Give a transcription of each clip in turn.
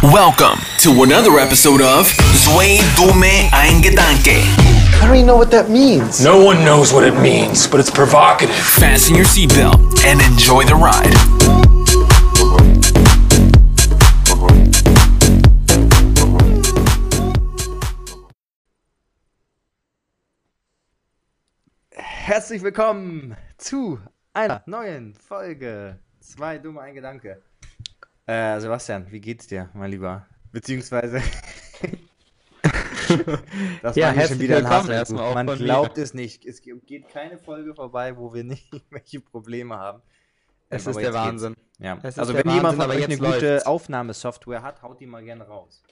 Welcome to another episode of Zwei Dume Ein Gedanke. I don't even know what that means. No one knows what it means, but it's provocative. Fasten your seatbelt and enjoy the ride. Herzlich willkommen zu einer neuen Folge. Zwei dumme ein Gedanke. Äh, Sebastian, wie geht's dir, mein Lieber? Beziehungsweise. das Ja, war hier willkommen Hassel. erstmal auch Man von mir. glaubt es nicht. Es geht keine Folge vorbei, wo wir nicht irgendwelche Probleme haben. Es Ähm, ist der. Wahnsinn. Ja. Ist Also wenn jemand Wahnsinn, von aber euch eine jetzt gute läuft's. Aufnahmesoftware hat, haut die mal gerne raus.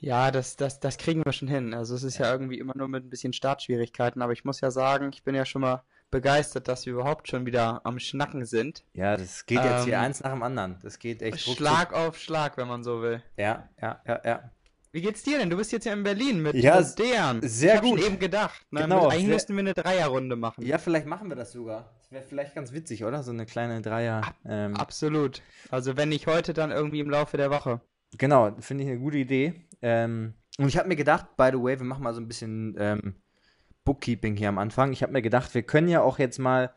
Ja, das, das, das kriegen wir schon hin. Also es ist ja irgendwie immer nur mit ein bisschen Startschwierigkeiten, aber ich muss ja sagen, ich bin ja schon mal begeistert, dass wir überhaupt schon wieder am Schnacken sind. Ja, das geht jetzt hier Ähm, eins nach dem anderen. Das geht echt ruckzuck. Schlag auf Schlag, wenn man so will. Ja, ja, ja, ja. Wie geht's dir denn? Du bist jetzt ja in Berlin mit, Ja, mit Dejan. sehr ich gut. schon eben gedacht. Ne? Genau, Eigentlich müssten wir eine Dreierrunde machen. Ja, vielleicht machen wir das sogar. Das wäre vielleicht ganz witzig, oder? So eine kleine Dreier. ähm, Absolut. Also wenn nicht heute, dann irgendwie im Laufe der Woche. Genau, finde ich eine gute Idee. Ähm, und ich habe mir gedacht, by the way, wir machen mal so ein bisschen ähm, Bookkeeping hier am Anfang. Ich habe mir gedacht, wir können ja auch jetzt mal,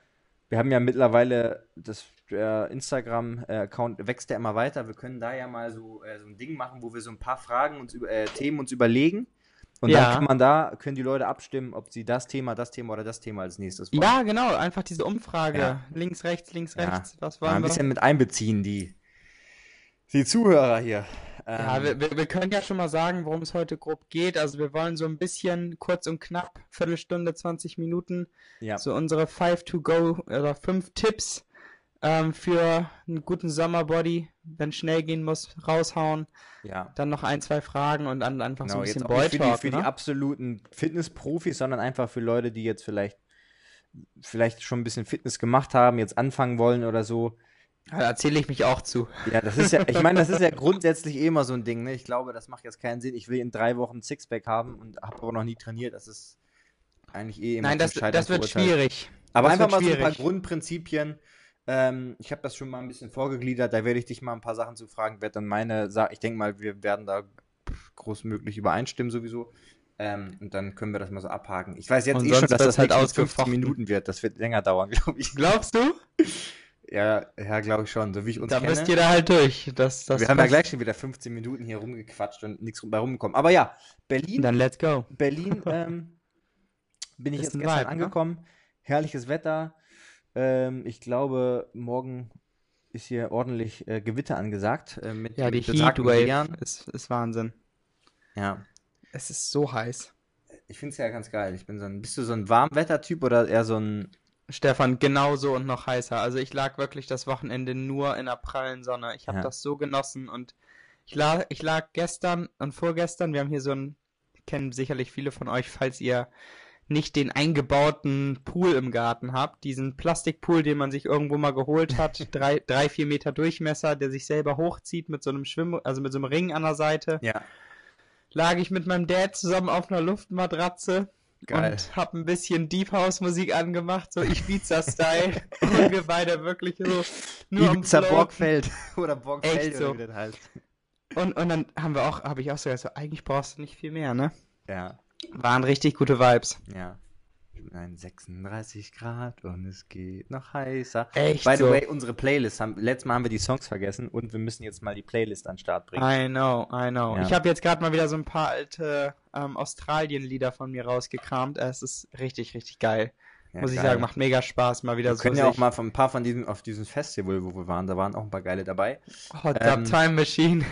wir haben ja mittlerweile das der Instagram-Account wächst ja immer weiter. Wir können da ja mal so, äh, so ein Ding machen, wo wir so ein paar Fragen uns über, äh, Themen uns überlegen. Und Ja. dann kann man da, können die Leute abstimmen, ob sie das Thema, das Thema oder das Thema als nächstes wollen. Ja, genau. Einfach diese Umfrage. Ja. Links, rechts, links, Ja. rechts. Was Mal wollen ein wir? bisschen mit einbeziehen, die, die Zuhörer hier. Ja, Ähm, wir, wir, wir können ja schon mal sagen, worum es heute grob geht. Also wir wollen so ein bisschen kurz und knapp, Viertelstunde, 20 Minuten, ja. so unsere 5 to go oder 5 Tipps ähm, für einen guten Sommerbody, wenn schnell gehen muss, raushauen. ja. Dann noch ein, zwei Fragen und dann einfach so Genau, ein jetzt bisschen nicht für die, für die ne? absoluten Fitnessprofis, sondern einfach für Leute, die jetzt vielleicht, vielleicht schon ein bisschen Fitness gemacht haben, jetzt anfangen wollen oder so. Da erzähle ich mich auch zu. Ja, das ist ja, ich meine, das ist ja grundsätzlich eh immer so ein Ding, ne? Ich glaube, das macht jetzt keinen Sinn. Ich will in drei Wochen ein Sixpack haben und habe aber noch nie trainiert. Das ist eigentlich eh immer Nein, das, das wird schwierig. Aber Das einfach mal so ein paar schwierig. Grundprinzipien. Ähm, ich habe das schon mal ein bisschen vorgegliedert. Da werde ich dich mal ein paar Sachen zu fragen. Werde dann meine, ich denke mal, wir werden da großmöglich übereinstimmen sowieso. Ähm, und dann können wir das mal so abhaken. Ich weiß jetzt Und eh schon, dass das halt aus 15 ausgefochten. Minuten wird. Das wird länger dauern, glaube ich. Glaubst du? Ja, ja glaube ich schon. So wie ich uns Da kenne. müsst ihr da halt durch. Das, das wir haben ja gleich schon wieder 15 Minuten hier rumgequatscht und nichts bei rumgekommen. Aber ja, Berlin Dann let's go. Berlin ähm, bin ich Ist jetzt ein gestern Vibe, ne? angekommen. Herrliches Wetter. Ähm, ich glaube, morgen ist hier ordentlich äh, Gewitter angesagt. Äh, mit Ja, die Heatwave ist, ist Wahnsinn. Ja, Es ist so heiß. ich finde es ja ganz geil. Ich bin so ein, bist du so ein Warmwettertyp oder eher so ein. Stefan, genauso und noch heißer. Also ich lag wirklich das Wochenende nur in der prallen Sonne. Ich habe Ja. das so genossen und ich lag, ich lag gestern und vorgestern, wir haben hier so ein, kennen sicherlich viele von euch, falls ihr nicht den eingebauten Pool im Garten habt, diesen Plastikpool, den man sich irgendwo mal geholt hat, drei, drei, vier Meter Durchmesser, der sich selber hochzieht mit so einem Schwimm, also mit so einem Ring an der Seite, Ja, lag ich mit meinem Dad zusammen auf einer Luftmatratze geil. und hab ein bisschen Deep House Musik angemacht, so Ibiza-Style. und wir beide wirklich so nur Ibiza. Borgfeld oder Borgfeld Echt oder so. wie das heißt. Und, und dann haben wir auch, habe ich auch so gesagt, so, eigentlich brauchst du nicht viel mehr, ne? Ja, Waren richtig gute Vibes. ja. Nein, 36 Grad und es geht noch heißer. Echt By the so. way, unsere Playlist, haben, letztes Mal haben wir die Songs vergessen und wir müssen jetzt mal die Playlist an den Start bringen. I know, I know. Ja. Ich habe jetzt gerade mal wieder so ein paar alte ähm, Australien-Lieder von mir rausgekramt. Es ist richtig, richtig geil. Ja, Muss ich geil. sagen, macht mega Spaß, mal wieder Wir so können ja auch mal von ein paar von diesen, auf diesem Festival, wo wir waren, da waren auch ein paar geile dabei. Hot ähm, Tub Time Machine.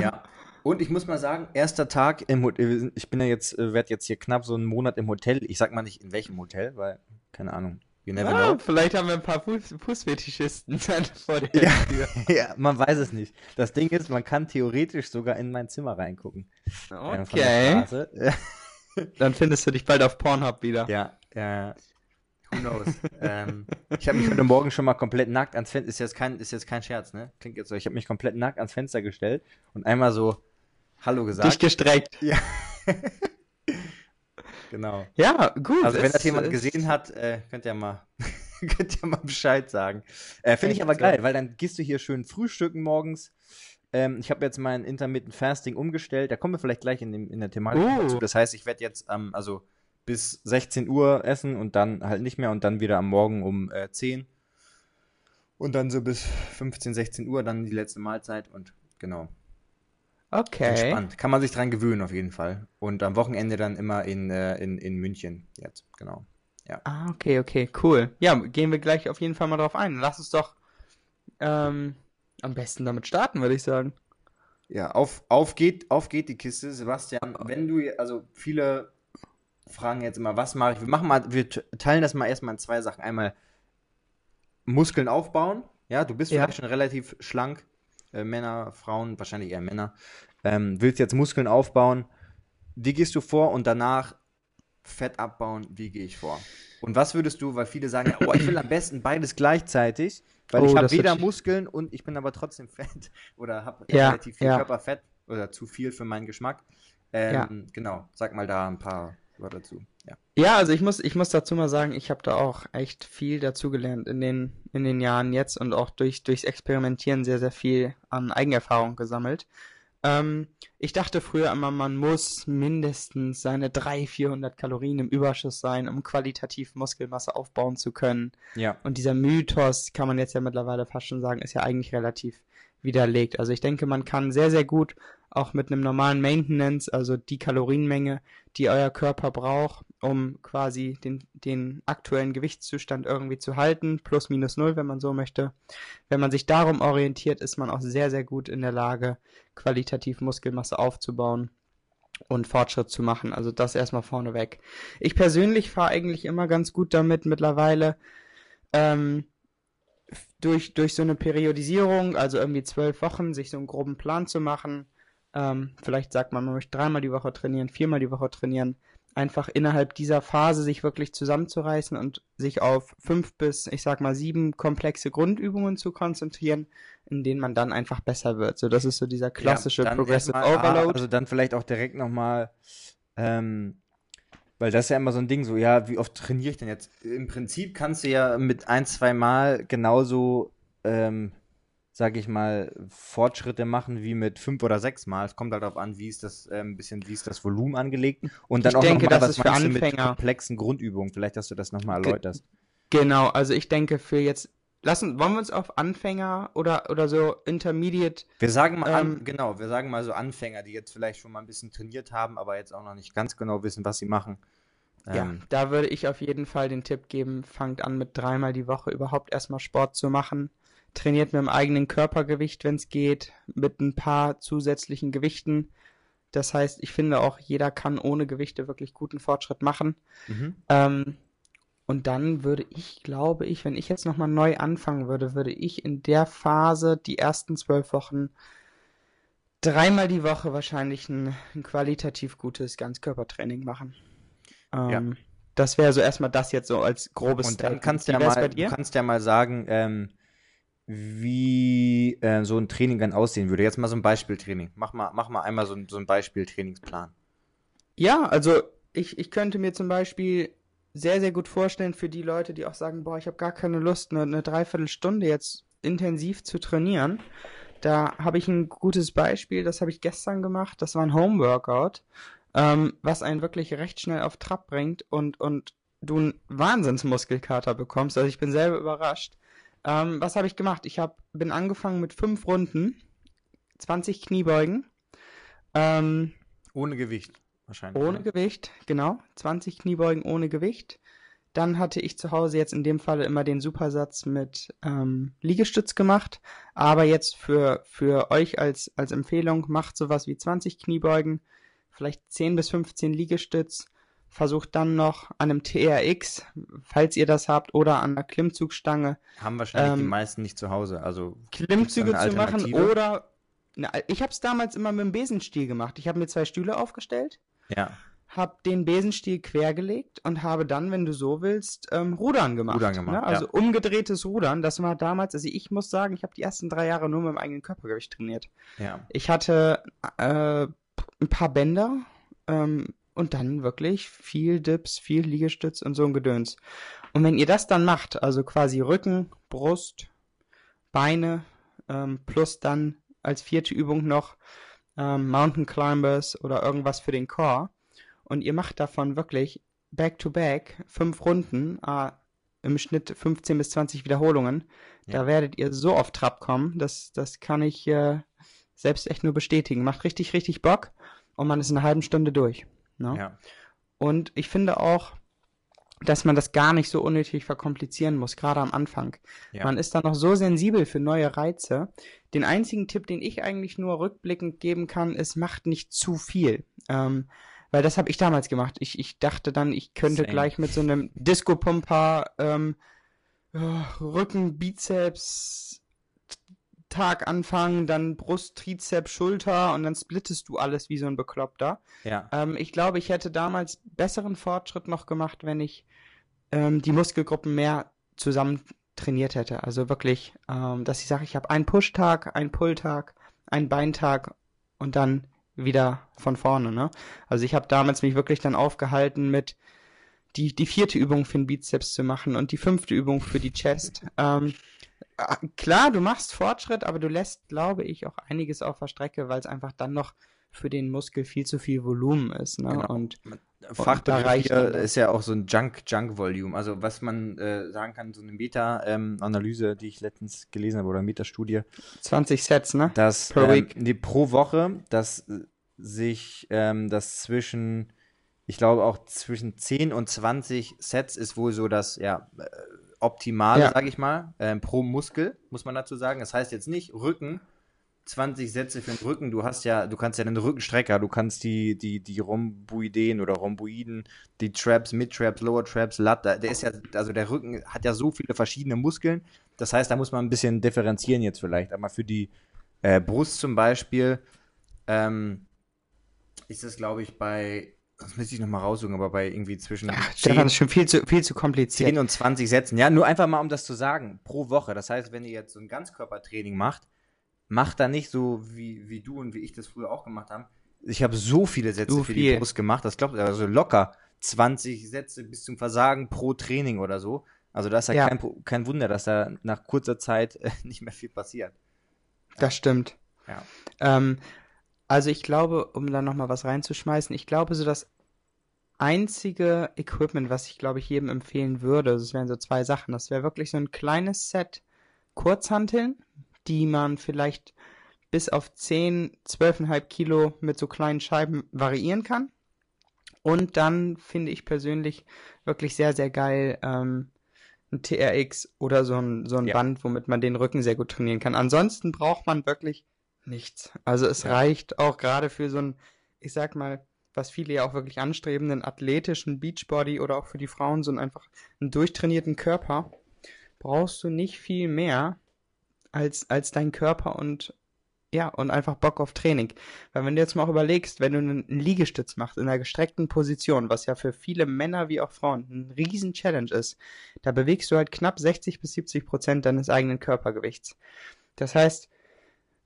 Ja. Und ich muss mal sagen, erster Tag im Hotel, ich bin ja jetzt, äh, werde jetzt hier knapp so einen Monat im Hotel. Ich sag mal nicht in welchem Hotel, weil, keine Ahnung, you never Ah, know. vielleicht haben wir ein paar Fuß Fußfetischisten dann vor der Ja. Tür. ja, man weiß es nicht. Das Ding ist, man kann theoretisch sogar in mein Zimmer reingucken. äh, Okay. Dann findest du dich bald auf Pornhub wieder. Ja, ja. Who knows? ähm, ich habe mich heute Morgen schon mal komplett nackt ans Fenster. Ist jetzt kein, ist jetzt kein Scherz, ne? Klingt jetzt so. Ich habe mich komplett nackt ans Fenster gestellt und einmal so Hallo Dich gesagt. gestreckt. Ja. genau. Ja, gut. Also wenn das jemand gesehen hat, äh, könnt ihr mal, könnt ihr mal Bescheid sagen. Äh, Finde ich aber geil, weil dann gehst du hier schön frühstücken morgens. Ähm, ich habe jetzt mein Intermittent Fasting umgestellt. Da kommen wir vielleicht gleich in, dem, in der Thematik Oh. dazu. Das heißt, ich werde jetzt ähm, also bis 16 Uhr essen und dann halt nicht mehr und dann wieder am Morgen um äh, 10. Und dann so bis 15, 16 Uhr dann die letzte Mahlzeit und genau. Okay. Entspannt. Kann man sich dran gewöhnen auf jeden Fall. Und am Wochenende dann immer in, äh, in, in München jetzt, genau. Ah, okay, okay, cool. Ja, gehen wir gleich auf jeden Fall mal drauf ein. Lass uns doch ähm, am besten damit starten, würde ich sagen. Ja, auf, auf, geht, auf geht die Kiste, Sebastian. Wenn du, also viele fragen jetzt immer, was mache ich? Wir machen mal, wir teilen das mal erstmal in zwei Sachen. Einmal Muskeln aufbauen. Ja, du bist Ja. vielleicht schon relativ schlank. Äh, Männer, Frauen, wahrscheinlich eher Männer. Ähm, willst jetzt Muskeln aufbauen. Wie gehst du vor? Und danach Fett abbauen. Wie gehe ich vor? Und was würdest du, weil viele sagen, ja, oh, ich will am besten beides gleichzeitig, weil Oh, ich habe weder Muskeln und ich bin aber trotzdem fett oder habe Ja, relativ viel ja. Körperfett oder zu viel für meinen Geschmack. Ähm, Genau, sag mal da ein paar Wörter dazu. Ja. Ja, also ich muss, ich muss dazu mal sagen, ich habe da auch echt viel dazugelernt in den, in den Jahren jetzt und auch durch, durchs Experimentieren sehr, sehr viel an Eigenerfahrung gesammelt. Ähm, ich dachte früher immer, man muss mindestens seine 300, 400 Kalorien im Überschuss sein, um qualitativ Muskelmasse aufbauen zu können. Ja. Und dieser Mythos, kann man jetzt ja mittlerweile fast schon sagen, ist ja eigentlich relativ widerlegt. Also ich denke, man kann sehr, sehr gut auch mit einem normalen Maintenance, also die Kalorienmenge, die euer Körper braucht, um quasi den, den aktuellen Gewichtszustand irgendwie zu halten, plus minus null, wenn man so möchte. Wenn man sich darum orientiert, ist man auch sehr, sehr gut in der Lage, qualitativ Muskelmasse aufzubauen und Fortschritt zu machen. Also das erstmal vorneweg. Ich persönlich fahre eigentlich immer ganz gut damit mittlerweile, ähm, durch, durch so eine Periodisierung, also irgendwie zwölf Wochen, sich so einen groben Plan zu machen. Ähm, vielleicht sagt man, man möchte dreimal die Woche trainieren, viermal die Woche trainieren. Einfach innerhalb dieser Phase sich wirklich zusammenzureißen und sich auf fünf bis, ich sag mal, sieben komplexe Grundübungen zu konzentrieren, in denen man dann einfach besser wird. So, das ist so dieser klassische Ja, Progressive erstmal, ah, Overload. Also dann vielleicht auch direkt nochmal, ähm, weil das ist ja immer so ein Ding, so, ja, wie oft trainiere ich denn jetzt? Im Prinzip kannst du ja mit ein, zwei Mal genauso, ähm, sag ich mal, Fortschritte machen wie mit fünf oder sechs Mal. Es kommt halt darauf an, wie ist das, ähm, bisschen, wie ist das Volumen angelegt. Und dann Ich auch denke, nochmal, das was ist für meinst du mit Anfänger. komplexen Grundübungen? Vielleicht, dass du das nochmal Ge- erläuterst. Genau, also ich denke für jetzt, lassen, wollen wir uns auf Anfänger oder, oder so Intermediate Wir sagen mal, an, Ähm, genau, wir sagen mal so Anfänger, die jetzt vielleicht schon mal ein bisschen trainiert haben, aber jetzt auch noch nicht ganz genau wissen, was sie machen. Ja, Ähm, da würde ich auf jeden Fall den Tipp geben, fangt an mit dreimal die Woche überhaupt erstmal Sport zu machen. Trainiert mit dem eigenen Körpergewicht, wenn es geht, mit ein paar zusätzlichen Gewichten. Das heißt, ich finde auch, jeder kann ohne Gewichte wirklich guten Fortschritt machen. mhm. Ähm, und dann würde ich, glaube ich, wenn ich jetzt nochmal neu anfangen würde, würde ich in der Phase die ersten zwölf Wochen dreimal die Woche wahrscheinlich ein, ein qualitativ gutes Ganzkörpertraining machen. Ähm, Das wäre so erstmal das jetzt so als grobes Und dann Statement. kannst du ja mal, du kannst ja mal sagen, ähm, wie äh, so ein Training dann aussehen würde. Jetzt mal so ein Beispieltraining. Mach mal, mach mal einmal so ein, so ein Beispieltrainingsplan. Ja, also ich, ich könnte mir zum Beispiel sehr, sehr gut vorstellen für die Leute, die auch sagen, boah, ich habe gar keine Lust, eine, eine Dreiviertelstunde jetzt intensiv zu trainieren. Da habe ich ein gutes Beispiel, das habe ich gestern gemacht. Das war ein Homeworkout, ähm, was einen wirklich recht schnell auf Trab bringt und, und du einen Wahnsinnsmuskelkater bekommst. Also ich bin selber überrascht. Ähm, was habe ich gemacht? Ich hab, bin angefangen mit fünf Runden, 20 Kniebeugen, ähm, Ohne Gewicht, wahrscheinlich. ohne ne? Gewicht, genau. 20 Kniebeugen ohne Gewicht. Dann hatte ich zu Hause jetzt in dem Falle immer den Supersatz mit ähm, Liegestütz gemacht. Aber jetzt für, für euch als, als Empfehlung, macht sowas wie 20 Kniebeugen, vielleicht 10 bis 15 Liegestütz. Versucht dann noch an einem TRX, falls ihr das habt, oder an einer Klimmzugstange Haben wahrscheinlich die Ähm, meisten nicht zu Hause. Also Klimmzüge zu machen oder na, ich habe es damals immer mit dem Besenstiel gemacht. Ich habe mir zwei Stühle aufgestellt ja, habe den Besenstiel quergelegt und habe dann, wenn du so willst, ähm, Rudern gemacht. Rudern gemacht, ne? Also ja. umgedrehtes Rudern. Das war damals, also ich muss sagen, ich habe die ersten drei Jahre nur mit dem eigenen Körpergewicht trainiert. ja. Ich hatte äh, ein paar Bänder ähm, und dann wirklich viel Dips, viel Liegestütz und so ein Gedöns. Und wenn ihr das dann macht, also quasi Rücken, Brust, Beine ähm, plus dann als vierte Übung noch ähm, Mountain Climbers oder irgendwas für den Core. Und ihr macht davon wirklich back to back fünf Runden, äh, im Schnitt 15 bis 20 Wiederholungen. Ja. Da werdet ihr so auf Trab kommen, das, das kann ich äh, selbst echt nur bestätigen. Macht richtig, richtig Bock und man ist in einer halben Stunde durch. Ne? Ja. Und ich finde auch, dass man das gar nicht so unnötig verkomplizieren muss, gerade am Anfang. Ja. Man ist da noch so sensibel für neue Reize. Den einzigen Tipp, den ich eigentlich nur rückblickend geben kann, ist, macht nicht zu viel. Ähm, weil das habe ich damals gemacht. Ich, ich dachte dann, ich könnte Same. gleich mit so einem Disco-Pumper ähm, ja, Rücken, Bizeps, Tag anfangen, dann Brust, Trizeps, Schulter und dann splittest du alles wie so ein Bekloppter. Ja. Ähm, ich glaube, ich hätte damals besseren Fortschritt noch gemacht, wenn ich ähm, die Muskelgruppen mehr zusammen trainiert hätte. Also wirklich, ähm, dass ich sage, ich habe einen Push-Tag, einen Pull-Tag, einen Beintag und dann wieder von vorne. Ne? Also ich habe damals mich wirklich dann aufgehalten mit die, die vierte Übung für den Bizeps zu machen und die fünfte Übung für die Chest. ähm, äh, klar, du machst Fortschritt, aber du lässt, glaube ich, auch einiges auf der Strecke, weil es einfach dann noch für den Muskel viel zu viel Volumen ist. Ne? Genau. Und dann das. ist ja auch so ein Junk, Junk Volume. Also was man äh, sagen kann, so eine Meta-Analyse, die ich letztens gelesen habe, oder Meta-Studie, 20 Sets, ne? dass Per ähm, week. nee, pro Woche, dass äh, sich ähm, das zwischen, ich glaube auch zwischen 10 und 20 Sets ist wohl so das ja, äh, Optimale, Ja. sage ich mal, ähm, pro Muskel, muss man dazu sagen. Das heißt jetzt nicht Rücken, 20 Sätze für den Rücken. Du hast ja, du kannst ja den Rückenstrecker, du kannst die, die, die Rhomboideen oder Rhomboiden, die Traps, Mid-Traps, Lower-Traps, Lat, der ist ja, also der Rücken hat ja so viele verschiedene Muskeln. Das heißt, da muss man ein bisschen differenzieren jetzt vielleicht. Aber für die äh, Brust zum Beispiel ähm, ist das, glaube ich, bei, das müsste ich nochmal raussuchen, aber bei irgendwie zwischen Ach, 10, Stefan, das ist schon viel zu, viel zu kompliziert. 10 und 20 Sätzen. Ja, nur einfach mal, um das zu sagen, pro Woche. Das heißt, wenn ihr jetzt so ein Ganzkörpertraining macht, macht da nicht so, wie, wie du und wie ich das früher auch gemacht haben. Ich habe so viele Sätze So für viel. die Brust gemacht, das glaubt ihr, also locker 20 Sätze bis zum Versagen pro Training oder so. Also da ist ja, Ja. Kein, kein Wunder, dass da nach kurzer Zeit äh, nicht mehr viel passiert. Das stimmt. Ja. Ähm, also ich glaube, um da nochmal was reinzuschmeißen, ich glaube, so das einzige Equipment, was ich, glaube ich, jedem empfehlen würde, das wären so zwei Sachen. Das wäre wirklich so ein kleines Set Kurzhanteln, die man vielleicht bis auf 10, 12,5 Kilo mit so kleinen Scheiben variieren kann. Und dann finde ich persönlich wirklich sehr, sehr geil ähm, ein TRX oder so ein, so ein Ja. Band, womit man den Rücken sehr gut trainieren kann. Ansonsten braucht man wirklich nichts. Also es Ja. reicht auch gerade für so einen, ich sag mal, was viele ja auch wirklich anstreben, einen athletischen Beachbody oder auch für die Frauen so einen einfach einen durchtrainierten Körper, brauchst du nicht viel mehr als, als dein Körper und ja, und einfach Bock auf Training. Weil wenn du jetzt mal auch überlegst, wenn du einen einen Liegestütz machst in einer gestreckten Position, was ja für viele Männer wie auch Frauen ein riesen Challenge ist, da bewegst du halt knapp 60 bis 70 Prozent deines eigenen Körpergewichts. Das heißt,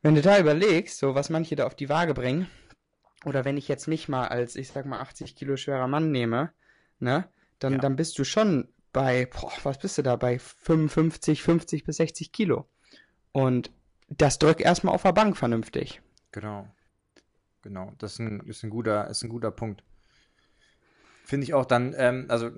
wenn du da überlegst, so was manche da auf die Waage bringen, oder wenn ich jetzt mich mal als, ich sag mal, 80 Kilo schwerer Mann nehme, ne, dann, Ja. dann bist du schon bei, boah, was bist du da, bei 55, 50 bis 60 Kilo. Und das drück erstmal auf der Bank vernünftig. Genau. Genau. Das ist ein, ist ein guter, ist ein guter Punkt. Finde ich auch dann, ähm, also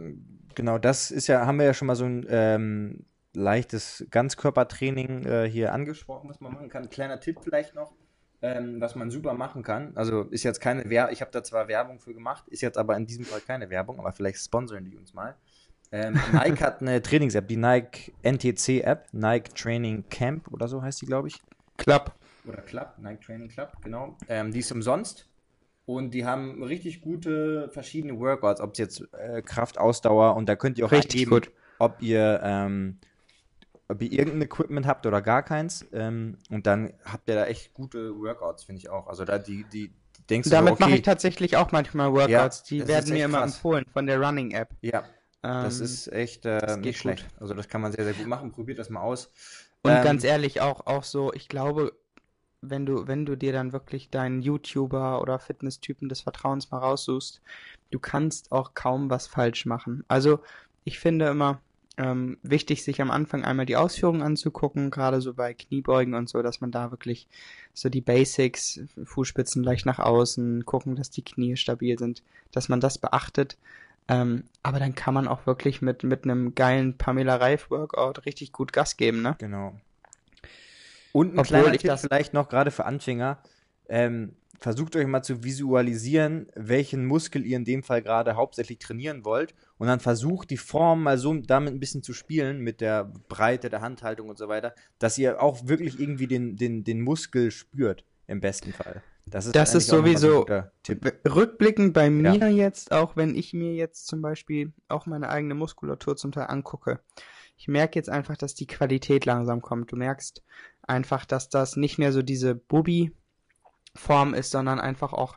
genau, das ist ja, haben wir ja schon mal so ein ähm, leichtes Ganzkörpertraining äh, hier angesprochen, was man machen kann. Kleiner Tipp vielleicht noch, ähm, was man super machen kann. Also ist jetzt keine Werbung, ich habe da zwar Werbung für gemacht, ist jetzt aber in diesem Fall keine Werbung, aber vielleicht sponsern die uns mal. Ähm, Nike hat eine Trainings-App, die Nike NTC-App, Nike Training Camp oder so heißt die, glaube ich Klapp. oder Club, Nike Training Club, genau. Ähm, die ist umsonst und die haben richtig gute verschiedene Workouts, ob es jetzt äh, Kraft, Ausdauer und da könnt ihr auch Richtig eingeben, gut. ob ihr ähm, ob ihr irgendein Equipment habt oder gar keins ähm, und dann habt ihr da echt gute Workouts, finde ich auch. Also da die die, die denkst du Damit so, okay, mache ich tatsächlich auch manchmal Workouts. Ja, die das werden mir immer krass. empfohlen von der Running App. ja, das Ähm, ist echt äh, das geht nicht schlecht. Also das kann man sehr sehr gut machen. Probiert das mal aus. Und Ähm, ganz ehrlich, auch, auch so, ich glaube, wenn du, wenn du dir dann wirklich deinen YouTuber oder Fitnesstypen des Vertrauens mal raussuchst, du kannst auch kaum was falsch machen. Also, ich finde immer, ähm, wichtig, sich am Anfang einmal die Ausführungen anzugucken, gerade so bei Kniebeugen und so, dass man da wirklich so die Basics, Fußspitzen leicht nach außen, gucken, dass die Knie stabil sind, dass man das beachtet. Ähm, aber dann kann man auch wirklich mit, mit einem geilen Pamela Reif Workout richtig gut Gas geben, ne? Genau. Und ein Obwohl kleiner ich Tipp das- vielleicht noch gerade für Anfänger. Ähm, versucht euch mal zu visualisieren, welchen Muskel ihr in dem Fall gerade hauptsächlich trainieren wollt. Und dann versucht die Form mal so damit ein bisschen zu spielen, mit der Breite der Handhaltung und so weiter, dass ihr auch wirklich irgendwie den, den, den Muskel spürt, im besten Fall. Das ist, Das ist sowieso- Tipp. Rückblickend bei mir jetzt, auch wenn ich mir jetzt zum Beispiel auch meine eigene Muskulatur zum Teil angucke, ich merke jetzt einfach, dass die Qualität langsam kommt. Du merkst einfach, dass das nicht mehr so diese Bubi-Form ist, sondern einfach auch,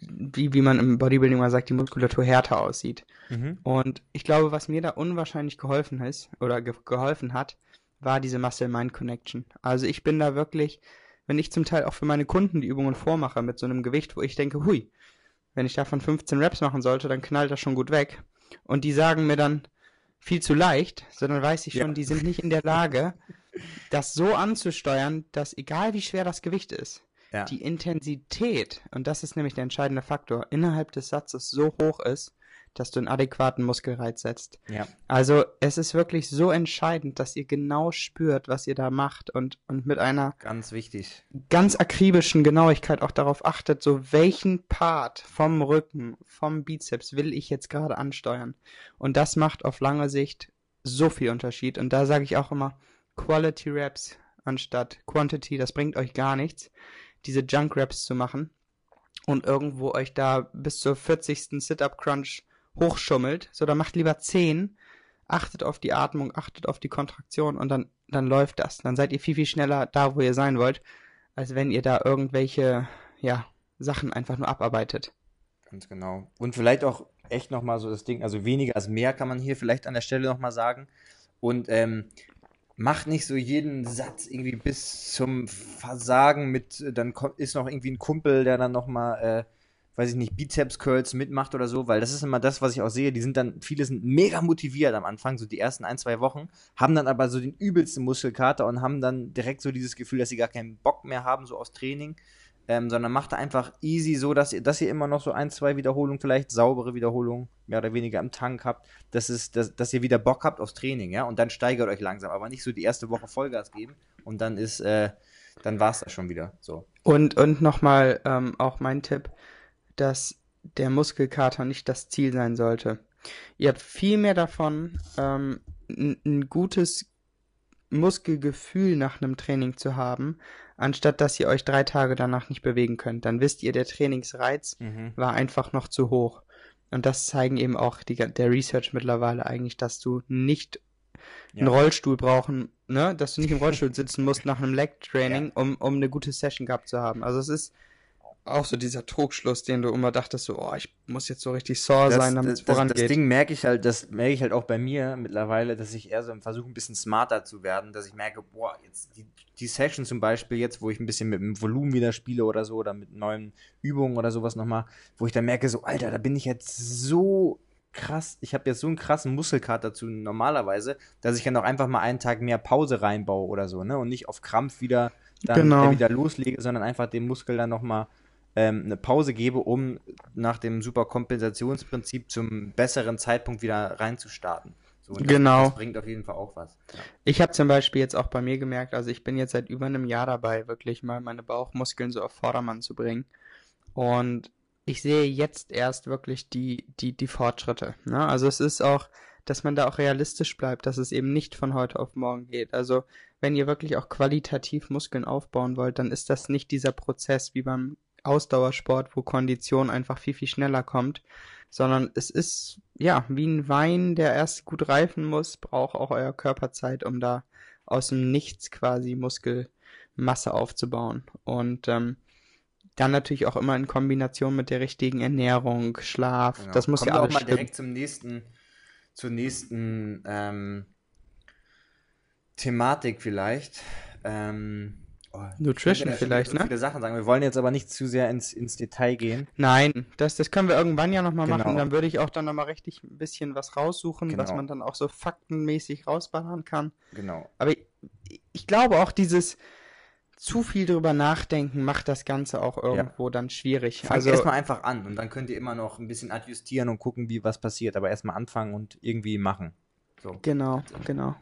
wie, wie man im Bodybuilding mal sagt, die Muskulatur härter aussieht. Mhm. Und ich glaube, was mir da unwahrscheinlich geholfen ist oder ge geholfen hat, war diese Muscle-Mind-Connection. Also ich bin da wirklich, wenn ich zum Teil auch für meine Kunden die Übungen vormache mit so einem Gewicht, wo ich denke, hui, wenn ich davon 15 Reps machen sollte, dann knallt das schon gut weg. Und die sagen mir dann viel zu leicht, sondern weiß ich schon, Ja. die sind nicht in der Lage, das so anzusteuern, dass egal wie schwer das Gewicht ist, Ja. die Intensität, und das ist nämlich der entscheidende Faktor, innerhalb des Satzes so hoch ist, dass du einen adäquaten Muskelreiz setzt. ja. Also es ist wirklich so entscheidend, dass ihr genau spürt, was ihr da macht und, und mit einer Ganz wichtig. ganz akribischen Genauigkeit auch darauf achtet, so welchen Part vom Rücken, vom Bizeps will ich jetzt gerade ansteuern. Und das macht auf lange Sicht so viel Unterschied. Und da sage ich auch immer, Quality Reps anstatt Quantity, das bringt euch gar nichts, diese Junk Reps zu machen und irgendwo euch da bis zur 40. Sit-Up Crunch hochschummelt, so dann macht lieber 10, achtet auf die Atmung, achtet auf die Kontraktion und dann, dann läuft das. Dann seid ihr viel, viel schneller da, wo ihr sein wollt, als wenn ihr da irgendwelche, ja, Sachen einfach nur abarbeitet. Ganz genau. Und vielleicht auch echt nochmal so das Ding, also weniger als mehr kann man hier vielleicht an der Stelle nochmal sagen. Und ähm, macht nicht so jeden Satz irgendwie bis zum Versagen mit, äh, dann ist noch irgendwie ein Kumpel, der dann nochmal, äh, weiß ich nicht, Bizeps-Curls mitmacht oder so, weil das ist immer das, was ich auch sehe. Die sind dann, viele sind mega motiviert am Anfang, so die ersten ein, zwei Wochen, haben dann aber so den übelsten Muskelkater und haben dann direkt so dieses Gefühl, dass sie gar keinen Bock mehr haben, so aufs Training ähm, sondern macht einfach easy so, dass ihr, dass ihr immer noch so ein, zwei Wiederholungen, vielleicht saubere Wiederholungen, mehr oder weniger im Tank habt, dass, es, dass, dass ihr wieder Bock habt aufs Training, ja, und dann steigert euch langsam, aber nicht so die erste Woche Vollgas geben und dann ist, äh, dann war's das schon wieder, so. Und, und nochmal ähm, auch mein Tipp, dass der Muskelkater nicht das Ziel sein sollte. Ihr habt viel mehr davon, ähm, ein gutes Muskelgefühl nach einem Training zu haben, anstatt dass ihr euch drei Tage danach nicht bewegen könnt. Dann wisst ihr, der Trainingsreiz war einfach noch zu hoch. Und das zeigen eben auch die, der Research mittlerweile eigentlich, dass du nicht einen Ja. Rollstuhl brauchen, ne, dass du nicht im Rollstuhl sitzen musst nach einem Leg-Training, um, um eine gute Session gehabt zu haben. Also es ist auch so dieser Trugschluss, den du immer dachtest, so, oh, ich muss jetzt so richtig sore sein, damit es das, das, vorangeht. das Ding merke ich halt, das merke ich halt auch bei mir mittlerweile, dass ich eher so im Versuch, ein bisschen smarter zu werden, dass ich merke, boah, jetzt die, die Session zum Beispiel jetzt, wo ich ein bisschen mit dem Volumen wieder spiele oder so, oder mit neuen Übungen oder sowas nochmal, wo ich dann merke, so, Alter, da bin ich jetzt so krass, ich habe jetzt so einen krassen Muskelkater zu normalerweise, dass ich dann auch einfach mal einen Tag mehr Pause reinbaue oder so, ne, und nicht auf Krampf wieder dann Genau. wieder loslege, sondern einfach dem Muskel dann nochmal ähm, eine Pause gebe, um nach dem Superkompensationsprinzip zum besseren Zeitpunkt wieder reinzustarten. So, das, Genau. Das bringt auf jeden Fall auch was. Ja. Ich habe zum Beispiel jetzt auch bei mir gemerkt, also ich bin jetzt seit über einem Jahr dabei, wirklich mal meine Bauchmuskeln so auf Vordermann zu bringen. Und ich sehe jetzt erst wirklich die, die, die Fortschritte. Ne? Also es ist auch, dass man da auch realistisch bleibt, dass es eben nicht von heute auf morgen geht. Also wenn ihr wirklich auch qualitativ Muskeln aufbauen wollt, dann ist das nicht dieser Prozess wie beim Ausdauersport, wo Kondition einfach viel, viel schneller kommt, sondern es ist, ja, wie ein Wein, der erst gut reifen muss, braucht auch euer Körper Zeit, um da aus dem Nichts quasi Muskelmasse aufzubauen. Und ähm, dann natürlich auch immer in Kombination mit der richtigen Ernährung, Schlaf, Genau. das muss Kommen ja alles auch mal stimmen. direkt zum nächsten, zur nächsten ähm, Thematik vielleicht. Ähm, Oh, Nutrition schon vielleicht, so ne? viele Sachen sagen. Wir wollen jetzt aber nicht zu sehr ins, ins Detail gehen. Nein, das, das können wir irgendwann ja nochmal Genau. machen. Dann würde ich auch dann nochmal richtig ein bisschen was raussuchen, was Genau. man dann auch so faktenmäßig rausballern kann. Genau. Aber ich, ich glaube auch dieses zu viel drüber nachdenken macht das Ganze auch irgendwo dann schwierig. Fangt also erstmal einfach an und dann könnt ihr immer noch ein bisschen adjustieren und gucken, wie was passiert. Aber erstmal anfangen und irgendwie machen. So. genau, genau.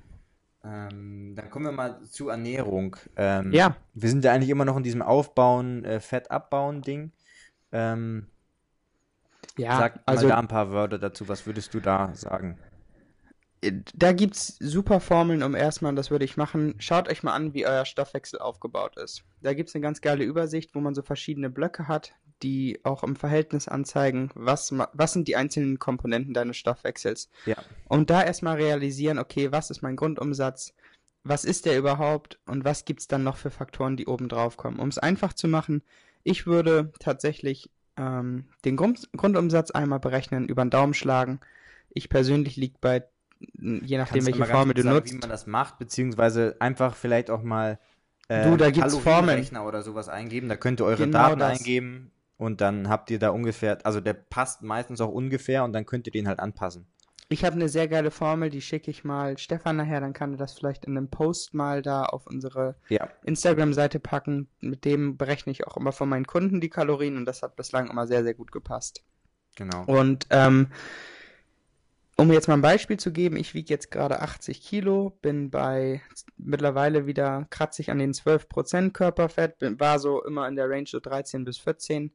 Ähm, dann kommen wir mal zu Ernährung. Ähm, Ja. Wir sind ja eigentlich immer noch in diesem Aufbauen, äh, Fett abbauen Ding. Ähm, Ja, sag also mal da ein paar Wörter dazu. Was würdest du da sagen? da gibt's super Formeln, um erstmal, das würde ich machen, schaut euch mal an, wie euer Stoffwechsel aufgebaut ist. Da gibt's eine ganz geile Übersicht, wo man so verschiedene Blöcke hat, die auch im Verhältnis anzeigen, was, was sind die einzelnen Komponenten deines Stoffwechsels. Ja. Und da erstmal realisieren, okay, was ist mein Grundumsatz, was ist der überhaupt und was gibt's dann noch für Faktoren, die oben drauf kommen. Um es einfach zu machen, ich würde tatsächlich ähm, den Grund, Grundumsatz einmal berechnen, über den Daumen schlagen. Ich persönlich liege bei, je nachdem, Kannst welche Formel du sagen, nutzt. Wie man das macht, beziehungsweise einfach vielleicht auch mal äh, Du, da gibt's Kalorienrechner oder sowas eingeben. Da könnt ihr eure Genau Daten das. eingeben und dann habt ihr da ungefähr, also der passt meistens auch ungefähr und dann könnt ihr den halt anpassen. Ich habe eine sehr geile Formel, die schicke ich mal Stefan nachher, dann kann er das vielleicht in einem Post mal da auf unsere Ja. Instagram-Seite packen. Mit dem berechne ich auch immer von meinen Kunden die Kalorien und das hat bislang immer sehr, sehr gut gepasst. Genau. Und ähm, um jetzt mal ein Beispiel zu geben, ich wiege jetzt gerade 80 Kilo, bin bei mittlerweile wieder kratzig an den 12% Körperfett, bin, war so immer in der Range so 13 bis 14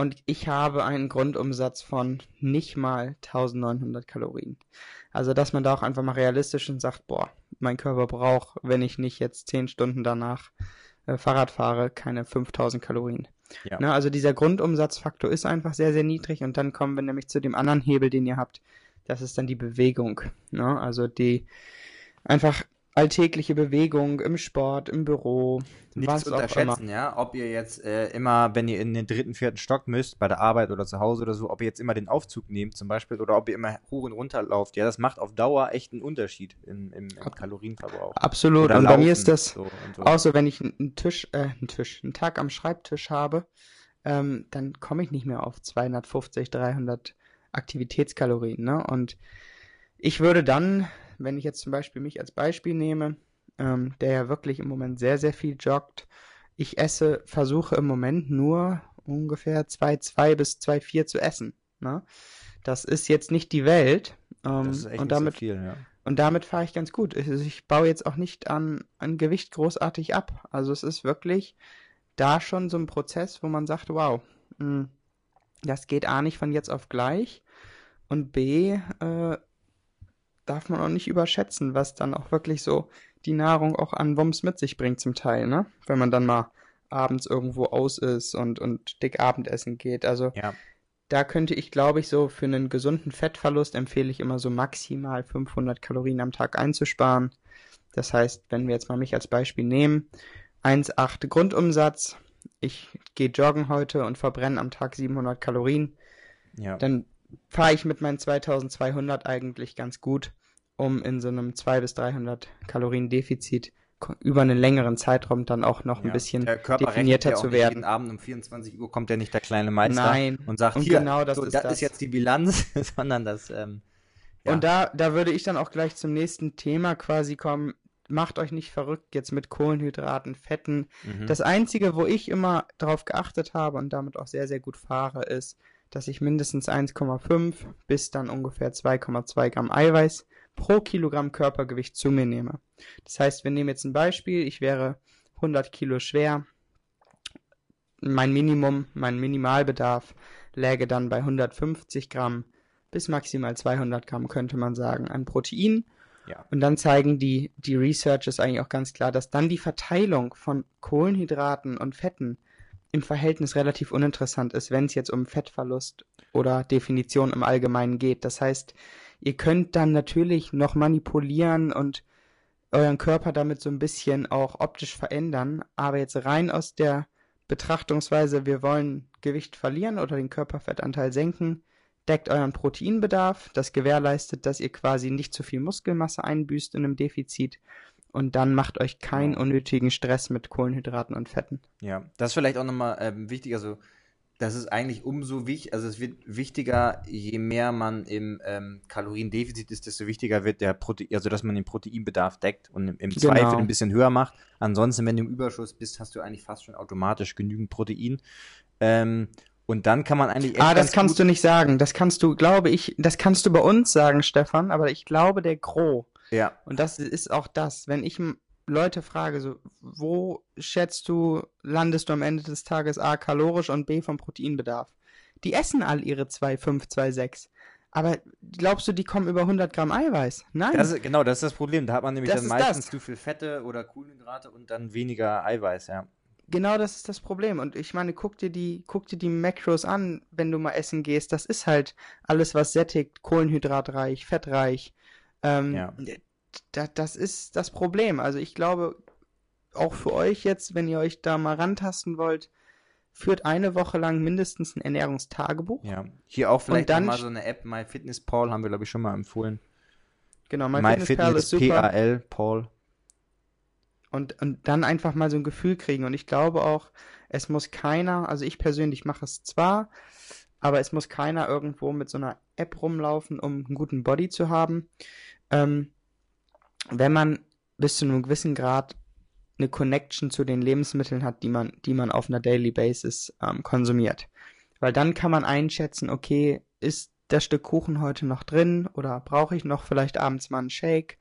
und ich habe einen Grundumsatz von nicht mal 1900 Kalorien. Also, dass man da auch einfach mal realistisch und sagt, boah, mein Körper braucht, wenn ich nicht jetzt 10 Stunden danach äh, Fahrrad fahre, keine 5000 Kalorien. Ja. Ne, also dieser Grundumsatzfaktor ist einfach sehr, sehr niedrig und dann kommen wir nämlich zu dem anderen Hebel, den ihr habt. Das ist dann die Bewegung. Ne? Also die einfach alltägliche Bewegung im Sport, im Büro, Nicht zu unterschätzen, ja, ob ihr jetzt äh, immer, wenn ihr in den dritten, vierten Stock müsst, bei der Arbeit oder zu Hause oder so, ob ihr jetzt immer den Aufzug nehmt zum Beispiel oder ob ihr immer hoch und runter lauft, ja, das macht auf Dauer echt einen Unterschied im, im, im Kalorienverbrauch. Absolut. Oder und bei mir laufen, ist das so so. auch so, wenn ich einen Tisch, äh, einen Tisch, einen Tag am Schreibtisch habe, ähm, dann komme ich nicht mehr auf 250, 300 Aktivitätskalorien. Ne? Und ich würde dann, wenn ich jetzt zum Beispiel mich als Beispiel nehme, ähm, der ja wirklich im Moment sehr, sehr viel joggt, ich esse, versuche im Moment nur ungefähr 2,2 bis 2,4 zu essen. Ne? Das ist jetzt nicht die Welt. Ähm, das ist echt und damit so viel, ja. und damit fahre ich ganz gut. Also ich baue jetzt auch nicht an, an Gewicht großartig ab. Also es ist wirklich da schon so ein Prozess, wo man sagt, wow, mh, das geht A nicht von jetzt auf gleich und B äh, darf man auch nicht überschätzen, was dann auch wirklich so die Nahrung auch an Wumms mit sich bringt zum Teil, ne? Wenn man dann mal abends irgendwo aus ist und, und dick Abendessen geht. Also Ja. da könnte ich, glaube ich, so für einen gesunden Fettverlust empfehle ich immer so maximal 500 Kalorien am Tag einzusparen. Das heißt, wenn wir jetzt mal mich als Beispiel nehmen, 1,8 Grundumsatz, ich gehe joggen heute und verbrenne am Tag 700 Kalorien, ja. dann fahre ich mit meinen 2200 eigentlich ganz gut, um in so einem 200 bis 300 Kalorien Defizit über einen längeren Zeitraum dann auch noch ein Ja. bisschen der Körper definierter ja auch zu nicht werden. Jeden Abend um 24 Uhr kommt ja nicht der kleine Meister Nein. und sagt, Und hier, genau das so, ist das, das. ist jetzt die Bilanz, sondern das, ähm, ja. Und da, da würde ich dann auch gleich zum nächsten Thema quasi kommen. Macht euch nicht verrückt jetzt mit Kohlenhydraten, Fetten. Mhm. Das Einzige, wo ich immer drauf geachtet habe und damit auch sehr, sehr gut fahre, ist, dass ich mindestens 1,5 bis dann ungefähr 2,2 Gramm Eiweiß pro Kilogramm Körpergewicht zu mir nehme. Das heißt, wir nehmen jetzt ein Beispiel. Ich wäre 100 Kilo schwer. Mein Minimum, mein Minimalbedarf läge dann bei 150 Gramm bis maximal 200 Gramm, könnte man sagen, an Protein. Ja. Und dann zeigen die, die Researches eigentlich auch ganz klar, dass dann die Verteilung von Kohlenhydraten und Fetten im Verhältnis relativ uninteressant ist, wenn es jetzt um Fettverlust oder Definition im Allgemeinen geht. Das heißt, ihr könnt dann natürlich noch manipulieren und euren Körper damit so ein bisschen auch optisch verändern, aber jetzt rein aus der Betrachtungsweise, wir wollen Gewicht verlieren oder den Körperfettanteil senken, deckt euren Proteinbedarf, das gewährleistet, dass ihr quasi nicht zu viel Muskelmasse einbüßt in einem Defizit. Und dann macht euch keinen unnötigen Stress mit Kohlenhydraten und Fetten. Ja, das ist vielleicht auch nochmal ähm, wichtig, also das ist eigentlich umso wichtig, also es wird wichtiger, je mehr man im ähm, Kaloriendefizit ist, desto wichtiger wird der Protein, also dass man den Proteinbedarf deckt und im, im Genau. Zweifel ein bisschen höher macht. Ansonsten, wenn du im Überschuss bist, hast du eigentlich fast schon automatisch genügend Protein. Ähm, und dann kann man eigentlich Ah, das kannst du nicht sagen. Das kannst du, glaube ich, das kannst du bei uns sagen, Stefan, aber ich glaube, der Gros. Ja, Und das ist auch das. Wenn ich Leute frage, so, wo schätzt du, landest du am Ende des Tages A, kalorisch und B, vom Proteinbedarf? Die essen all ihre 2,5, 2,6. Aber glaubst du, die kommen über 100 Gramm Eiweiß? Nein. das ist, genau, das ist das Problem. Da hat man nämlich Das dann ist meistens das. zu viel Fette oder Kohlenhydrate und dann weniger Eiweiß, ja. Genau das ist das Problem. Und ich meine, guck dir die, guck dir die Macros an, wenn du mal essen gehst. Das ist halt alles, was sättigt, kohlenhydratreich, fettreich. Ähm, Ja. Da, das ist das Problem. Also ich glaube, auch für euch jetzt, wenn ihr euch da mal rantasten wollt, führt eine Woche lang mindestens ein Ernährungstagebuch. Ja. Hier auch vielleicht dann mal so eine App, MyFitnessPal, haben wir, glaube ich, schon mal empfohlen. Genau, ist super. MyFitnessPal, Paul. Und, und dann einfach mal so ein Gefühl kriegen. Und ich glaube auch, es muss keiner, also ich persönlich mache es zwar, aber es muss keiner irgendwo mit so einer App rumlaufen, um einen guten Body zu haben. Ähm, wenn man bis zu einem gewissen Grad eine Connection zu den Lebensmitteln hat, die man, die man auf einer Daily Basis ähm, konsumiert. Weil dann kann man einschätzen, okay, ist das Stück Kuchen heute noch drin oder brauche ich noch vielleicht abends mal einen Shake?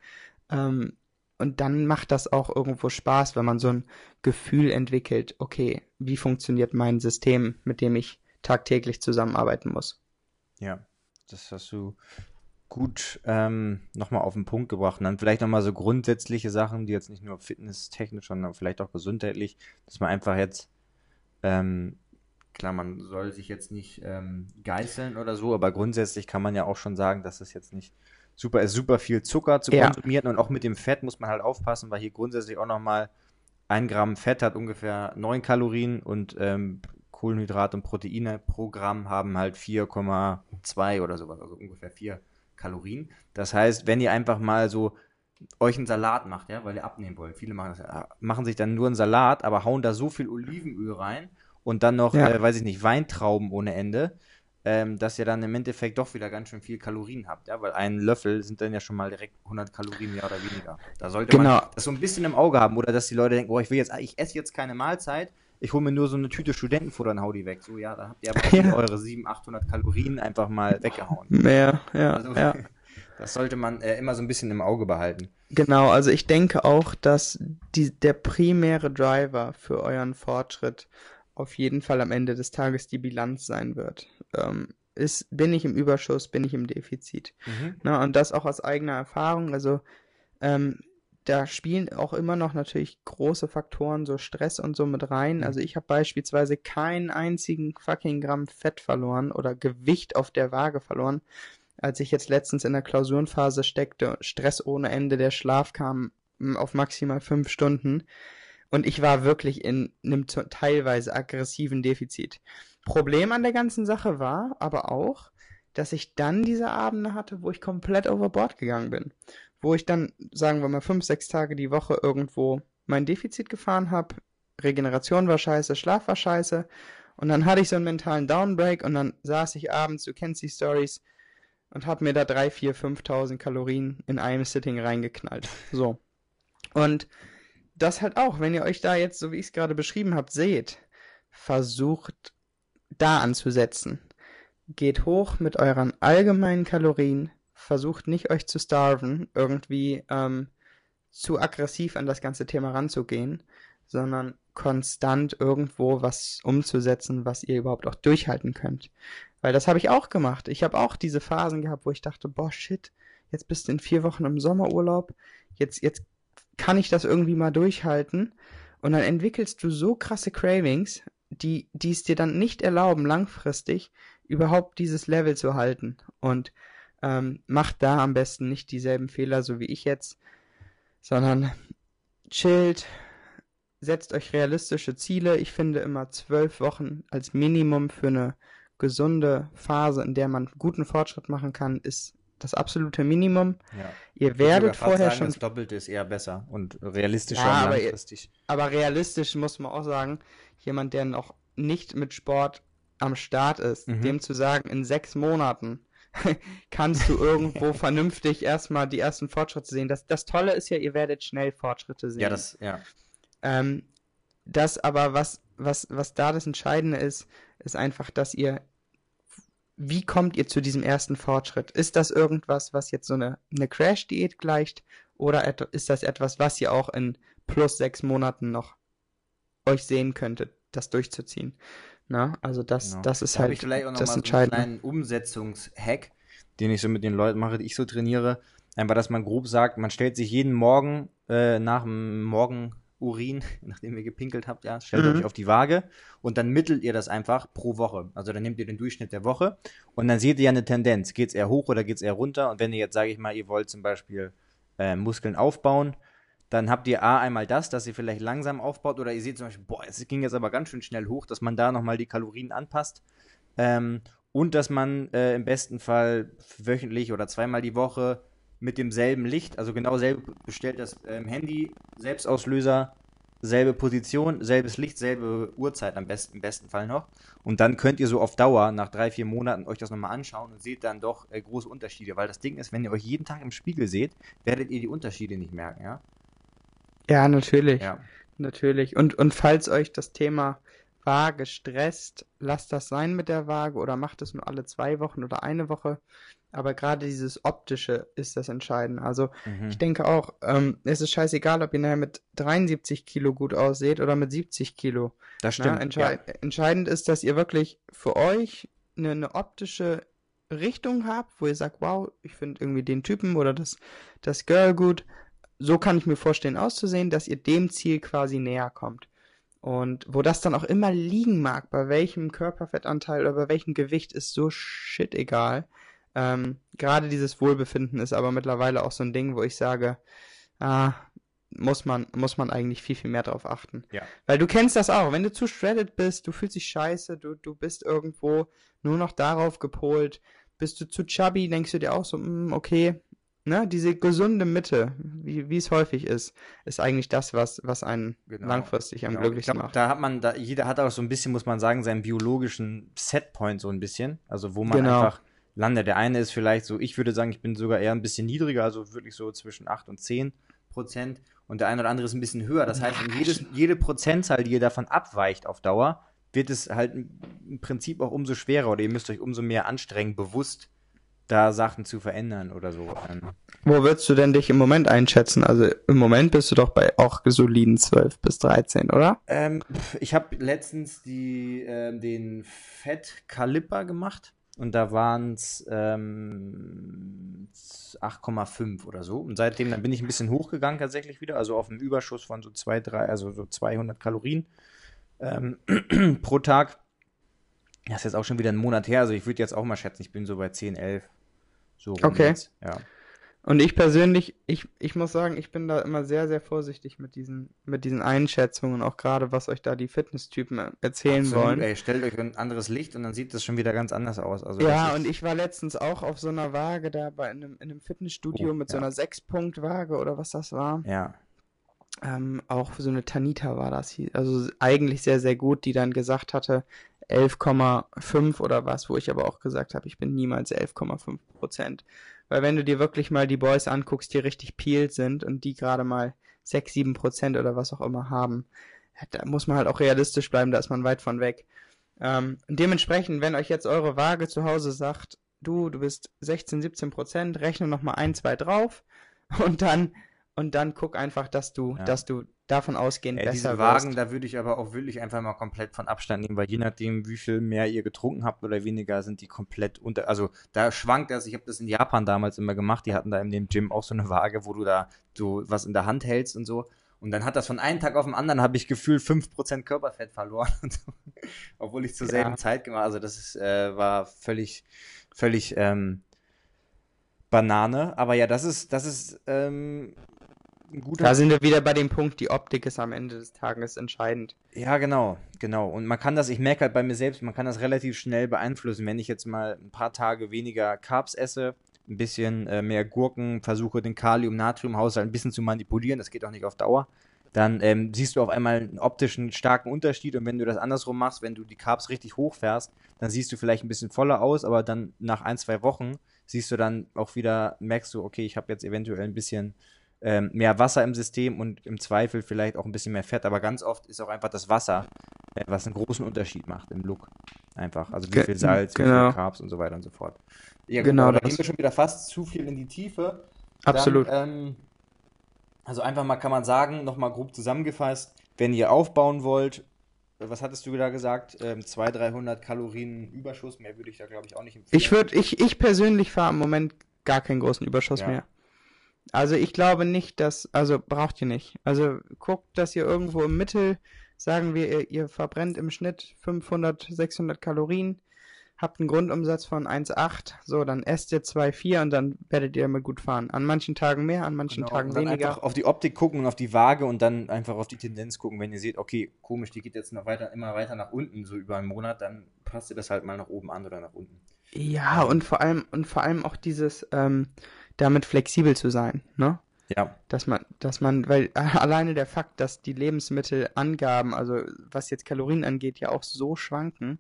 Ähm, und dann macht das auch irgendwo Spaß, wenn man so ein Gefühl entwickelt, okay, wie funktioniert mein System, mit dem ich tagtäglich zusammenarbeiten muss. Ja, das hast du gut ähm, nochmal auf den Punkt gebracht. Und dann vielleicht nochmal so grundsätzliche Sachen, die jetzt nicht nur fitnesstechnisch, sondern vielleicht auch gesundheitlich, dass man einfach jetzt, ähm, klar, man soll sich jetzt nicht ähm, geißeln oder so, aber grundsätzlich kann man ja auch schon sagen, dass es jetzt nicht super ist, super viel Zucker zu Ja. konsumieren und auch mit dem Fett muss man halt aufpassen, weil hier grundsätzlich auch nochmal ein Gramm Fett hat ungefähr 9 Kalorien und ähm, Kohlenhydrate und Proteine pro Gramm haben halt 4,2 oder sowas, also ungefähr 4 Kalorien. Das heißt, wenn ihr einfach mal so euch einen Salat macht, ja, weil ihr abnehmen wollt. Viele machen das, ja, machen sich dann nur einen Salat, aber hauen da so viel Olivenöl rein und dann noch, Ja. äh, weiß ich nicht, Weintrauben ohne Ende, ähm, dass ihr dann im Endeffekt doch wieder ganz schön viel Kalorien habt, ja, weil ein Löffel sind dann ja schon mal direkt 100 Kalorien mehr oder weniger. Da sollte Genau. man das so ein bisschen im Auge haben oder dass die Leute denken, oh, ich will jetzt, ich esse jetzt keine Mahlzeit, ich hole mir nur so eine Tüte Studentenfutter und hau die weg. So, ja, dann habt ihr aber Ja. eure 700, 800 Kalorien einfach mal weggehauen. Mehr, ja, Also, ja. das sollte man äh, immer so ein bisschen im Auge behalten. Genau, also ich denke auch, dass die, der primäre Driver für euren Fortschritt auf jeden Fall am Ende des Tages die Bilanz sein wird. Ähm, ist, bin ich im Überschuss, bin ich im Defizit? Ne, und das auch aus eigener Erfahrung. Also ähm, da spielen auch immer noch natürlich große Faktoren, so Stress und so mit rein. Mhm. Also ich habe beispielsweise keinen einzigen fucking Gramm Fett verloren oder Gewicht auf der Waage verloren, als ich jetzt letztens in der Klausurenphase steckte. Stress ohne Ende, der Schlaf kam mm, auf maximal fünf Stunden. Und ich war wirklich in einem teilweise aggressiven Defizit. Problem an der ganzen Sache war aber auch, dass ich dann diese Abende hatte, wo ich komplett overboard gegangen bin. Wo ich dann, sagen wir mal, fünf, sechs Tage die Woche irgendwo mein Defizit gefahren habe. Regeneration war scheiße, Schlaf war scheiße. Und dann hatte ich so einen mentalen Downbreak und dann saß ich abends, du kennst die Stories, und habe mir da drei, vier, 5.000 Kalorien in einem Sitting reingeknallt. So. Und das halt auch, wenn ihr euch da jetzt, so wie ich es gerade beschrieben habe, seht, versucht da anzusetzen. Geht hoch mit euren allgemeinen Kalorien, versucht nicht euch zu starven, irgendwie ähm, zu aggressiv an das ganze Thema ranzugehen, sondern konstant irgendwo was umzusetzen, was ihr überhaupt auch durchhalten könnt. Weil das habe ich auch gemacht. Ich habe auch diese Phasen gehabt, wo ich dachte, boah, shit, jetzt bist du in vier Wochen im Sommerurlaub, jetzt, jetzt kann ich das irgendwie mal durchhalten. Und dann entwickelst du so krasse Cravings, die, die es dir dann nicht erlauben, langfristig überhaupt dieses Level zu halten. Und ähm, macht da am besten nicht dieselben Fehler, so wie ich jetzt, sondern chillt, setzt euch realistische Ziele. Ich finde immer zwölf Wochen als Minimum für eine gesunde Phase, in der man guten Fortschritt machen kann, ist das absolute Minimum. Ja. Ihr werdet vorher sagen, schon Das Doppelte ist eher besser und realistischer Ja, aber langfristig. Aber realistisch muss man auch sagen, jemand, der noch nicht mit Sport am Start ist, Mhm. dem zu sagen, in sechs Monaten kannst du irgendwo vernünftig erstmal die ersten Fortschritte sehen. Das, das Tolle ist ja, ihr werdet schnell Fortschritte sehen. Ja, das, ja. Ähm, das aber, was, was, was da das Entscheidende ist, ist einfach, dass ihr, wie kommt ihr zu diesem ersten Fortschritt? Ist das irgendwas, was jetzt so eine, eine Crash-Diät gleicht? Oder ist das etwas, was ihr auch in plus sechs Monaten noch euch sehen könntet, das durchzuziehen? Na, also das, Genau. das ist Da halt ich vielleicht auch noch das mal so einen kleinen Umsetzungshack, den ich so mit den Leuten mache, die ich so trainiere. Einfach, dass man grob sagt, man stellt sich jeden Morgen äh, nach dem Morgenurin, nachdem ihr gepinkelt habt, ja, stellt Mhm. euch auf die Waage und dann mittelt ihr das einfach pro Woche. Also dann nehmt ihr den Durchschnitt der Woche und dann seht ihr ja eine Tendenz. Geht es eher hoch oder geht es eher runter? Und wenn ihr jetzt, sage ich mal, ihr wollt zum Beispiel äh, Muskeln aufbauen, dann habt ihr A einmal das, dass ihr vielleicht langsam aufbaut oder ihr seht zum Beispiel, boah, es ging jetzt aber ganz schön schnell hoch, dass man da nochmal die Kalorien anpasst. Ähm, und dass man äh, im besten Fall wöchentlich oder zweimal die Woche mit demselben Licht, also genau selbe bestellt das ähm, Handy, Selbstauslöser, selbe Position, selbes Licht, selbe Uhrzeit am besten, im besten Fall noch. Und dann könnt ihr so auf Dauer nach drei, vier Monaten euch das nochmal anschauen und seht dann doch äh, große Unterschiede. Weil das Ding ist, wenn ihr euch jeden Tag im Spiegel seht, werdet ihr die Unterschiede nicht merken, ja? Ja, natürlich. Ja. Natürlich. Und, und falls euch das Thema Waage stresst, lasst das sein mit der Waage oder macht es nur alle zwei Wochen oder eine Woche. Aber gerade dieses Optische ist das Entscheidende. Also Mhm. ich denke auch, ähm, es ist scheißegal, ob ihr nachher mit 73 Kilo gut ausseht oder mit 70 Kilo. Das Na, stimmt. entschei Entscheidend ist, dass ihr wirklich für euch eine, eine optische Richtung habt, wo ihr sagt, wow, ich finde irgendwie den Typen oder das, das Girl gut. So kann ich mir vorstellen auszusehen, dass ihr dem Ziel quasi näher kommt. Und wo das dann auch immer liegen mag, bei welchem Körperfettanteil oder bei welchem Gewicht, ist so shit egal. Ähm, gerade dieses Wohlbefinden ist aber mittlerweile auch so ein Ding, wo ich sage, ah, muss man, muss man eigentlich viel, viel mehr drauf achten. Ja. Weil du kennst das auch, wenn du zu shredded bist, du fühlst dich scheiße, du, du bist irgendwo nur noch darauf gepolt, bist du zu chubby, denkst du dir auch so, mm, okay, ne, diese gesunde Mitte, wie, wie es häufig ist, ist eigentlich das, was, was einen Genau. langfristig am Genau. Ich glücklichsten glaub, macht. da hat man, da, jeder hat auch so ein bisschen, muss man sagen, seinen biologischen Setpoint so ein bisschen. Also wo man Genau. einfach landet. Der eine ist vielleicht so, ich würde sagen, ich bin sogar eher ein bisschen niedriger, also wirklich so zwischen 8 und 10 Prozent. Und der eine oder andere ist ein bisschen höher. Das heißt, jedes, jede Prozentzahl, die ihr davon abweicht auf Dauer, wird es halt im Prinzip auch umso schwerer oder ihr müsst euch umso mehr anstrengen, bewusst da Sachen zu verändern oder so. Ähm, Wo würdest du denn dich im Moment einschätzen? Also im Moment bist du doch bei auch soliden 12 bis 13, oder? Ähm, ich habe letztens die, ähm, den Fett Kaliper gemacht und da waren es ähm, 8,5 oder so. Und seitdem dann bin ich ein bisschen hochgegangen tatsächlich wieder, also auf einen Überschuss von so 2, 3, also so 200 Kalorien ähm, pro Tag. Das ist jetzt auch schon wieder ein Monat her, also ich würde jetzt auch mal schätzen, ich bin so bei 10, 11. So Okay. jetzt, Ja. Und ich persönlich, ich, ich muss sagen, ich bin da immer sehr, sehr vorsichtig mit diesen, mit diesen Einschätzungen, auch gerade was euch da die Fitnesstypen erzählen Absolut, wollen. Ey, stellt euch ein anderes Licht und dann sieht das schon wieder ganz anders aus. Also Ja, und ich war letztens auch auf so einer Waage da bei einem, in einem Fitnessstudio Oh, mit so ja. einer Sechs-Punkt-Waage oder was das war. Ja. Ähm, auch so eine Tanita war das. hier. Also eigentlich sehr, sehr gut, die dann gesagt hatte 11,5 oder was, wo ich aber auch gesagt habe, ich bin niemals 11,5 Prozent. Weil wenn du dir wirklich mal die Boys anguckst, die richtig peeled sind und die gerade mal 6, 7 Prozent oder was auch immer haben, da muss man halt auch realistisch bleiben, da ist man weit von weg. Ähm, dementsprechend, wenn euch jetzt eure Waage zu Hause sagt, du, du bist 16, 17 Prozent, rechne nochmal ein, zwei drauf und dann, und dann guck einfach, dass du, Ja. dass du davon ausgehend Ja, besser diese Wagen, wirst. da würde ich aber auch wirklich einfach mal komplett von Abstand nehmen, weil je nachdem, wie viel mehr ihr getrunken habt oder weniger, sind die komplett unter. Also da schwankt das. Ich habe das in Japan damals immer gemacht. Die hatten da in dem Gym auch so eine Waage, wo du da so was in der Hand hältst und so. Und dann hat das von einem Tag auf den anderen, habe ich gefühlt 5% Körperfett verloren. So. Obwohl ich zur Ja. selben Zeit gemacht Also das ist, äh, war völlig, völlig ähm, Banane. Aber ja, das ist, das ist ähm, ein guter Da sind wir wieder bei dem Punkt, die Optik ist am Ende des Tages entscheidend. Ja, genau, genau. Und man kann das, ich merke halt bei mir selbst, man kann das relativ schnell beeinflussen. Wenn ich jetzt mal ein paar Tage weniger Carbs esse, ein bisschen äh, mehr Gurken, versuche den Kalium-Natrium-Haushalt ein bisschen zu manipulieren, das geht auch nicht auf Dauer, dann ähm, siehst du auf einmal einen optischen starken Unterschied und wenn du das andersrum machst, wenn du die Carbs richtig hochfährst, dann siehst du vielleicht ein bisschen voller aus, aber dann nach ein, zwei Wochen siehst du dann auch wieder, merkst du, okay, ich habe jetzt eventuell ein bisschen ähm, mehr Wasser im System und im Zweifel vielleicht auch ein bisschen mehr Fett, aber ganz oft ist auch einfach das Wasser, äh, was einen großen Unterschied macht im Look. Einfach. Also wie viel Salz, wie genau. viel Carbs und so weiter und so fort. Ja, Genau, genau. Da gehen wir schon wieder fast zu viel in die Tiefe. Absolut. Dann, ähm, also einfach mal kann man sagen, nochmal grob zusammengefasst, wenn ihr aufbauen wollt, was hattest du da gesagt? Ähm, 200, 300 Kalorien Überschuss, mehr würde ich da glaube ich auch nicht empfehlen. Ich würde, ich, ich persönlich fahre im Moment gar keinen großen Überschuss Ja. mehr. Also ich glaube nicht, dass, also braucht ihr nicht. Also guckt, dass ihr irgendwo im Mittel, sagen wir, ihr, ihr verbrennt im Schnitt 500, 600 Kalorien, habt einen Grundumsatz von 1,8, so, dann esst ihr 2,4 und dann werdet ihr damit gut fahren. An manchen Tagen mehr, an manchen Genau, Tagen und dann weniger. einfach auf die Optik gucken und auf die Waage und dann einfach auf die Tendenz gucken. Wenn ihr seht, okay, komisch, die geht jetzt noch weiter, immer weiter nach unten, so über einen Monat, dann passt ihr das halt mal nach oben an oder nach unten. Ja, und vor allem, und vor allem auch dieses, ähm, damit flexibel zu sein, ne? Ja, Dass man, dass man, weil alleine der Fakt, dass die Lebensmittelangaben, also was jetzt Kalorien angeht, ja auch so schwanken,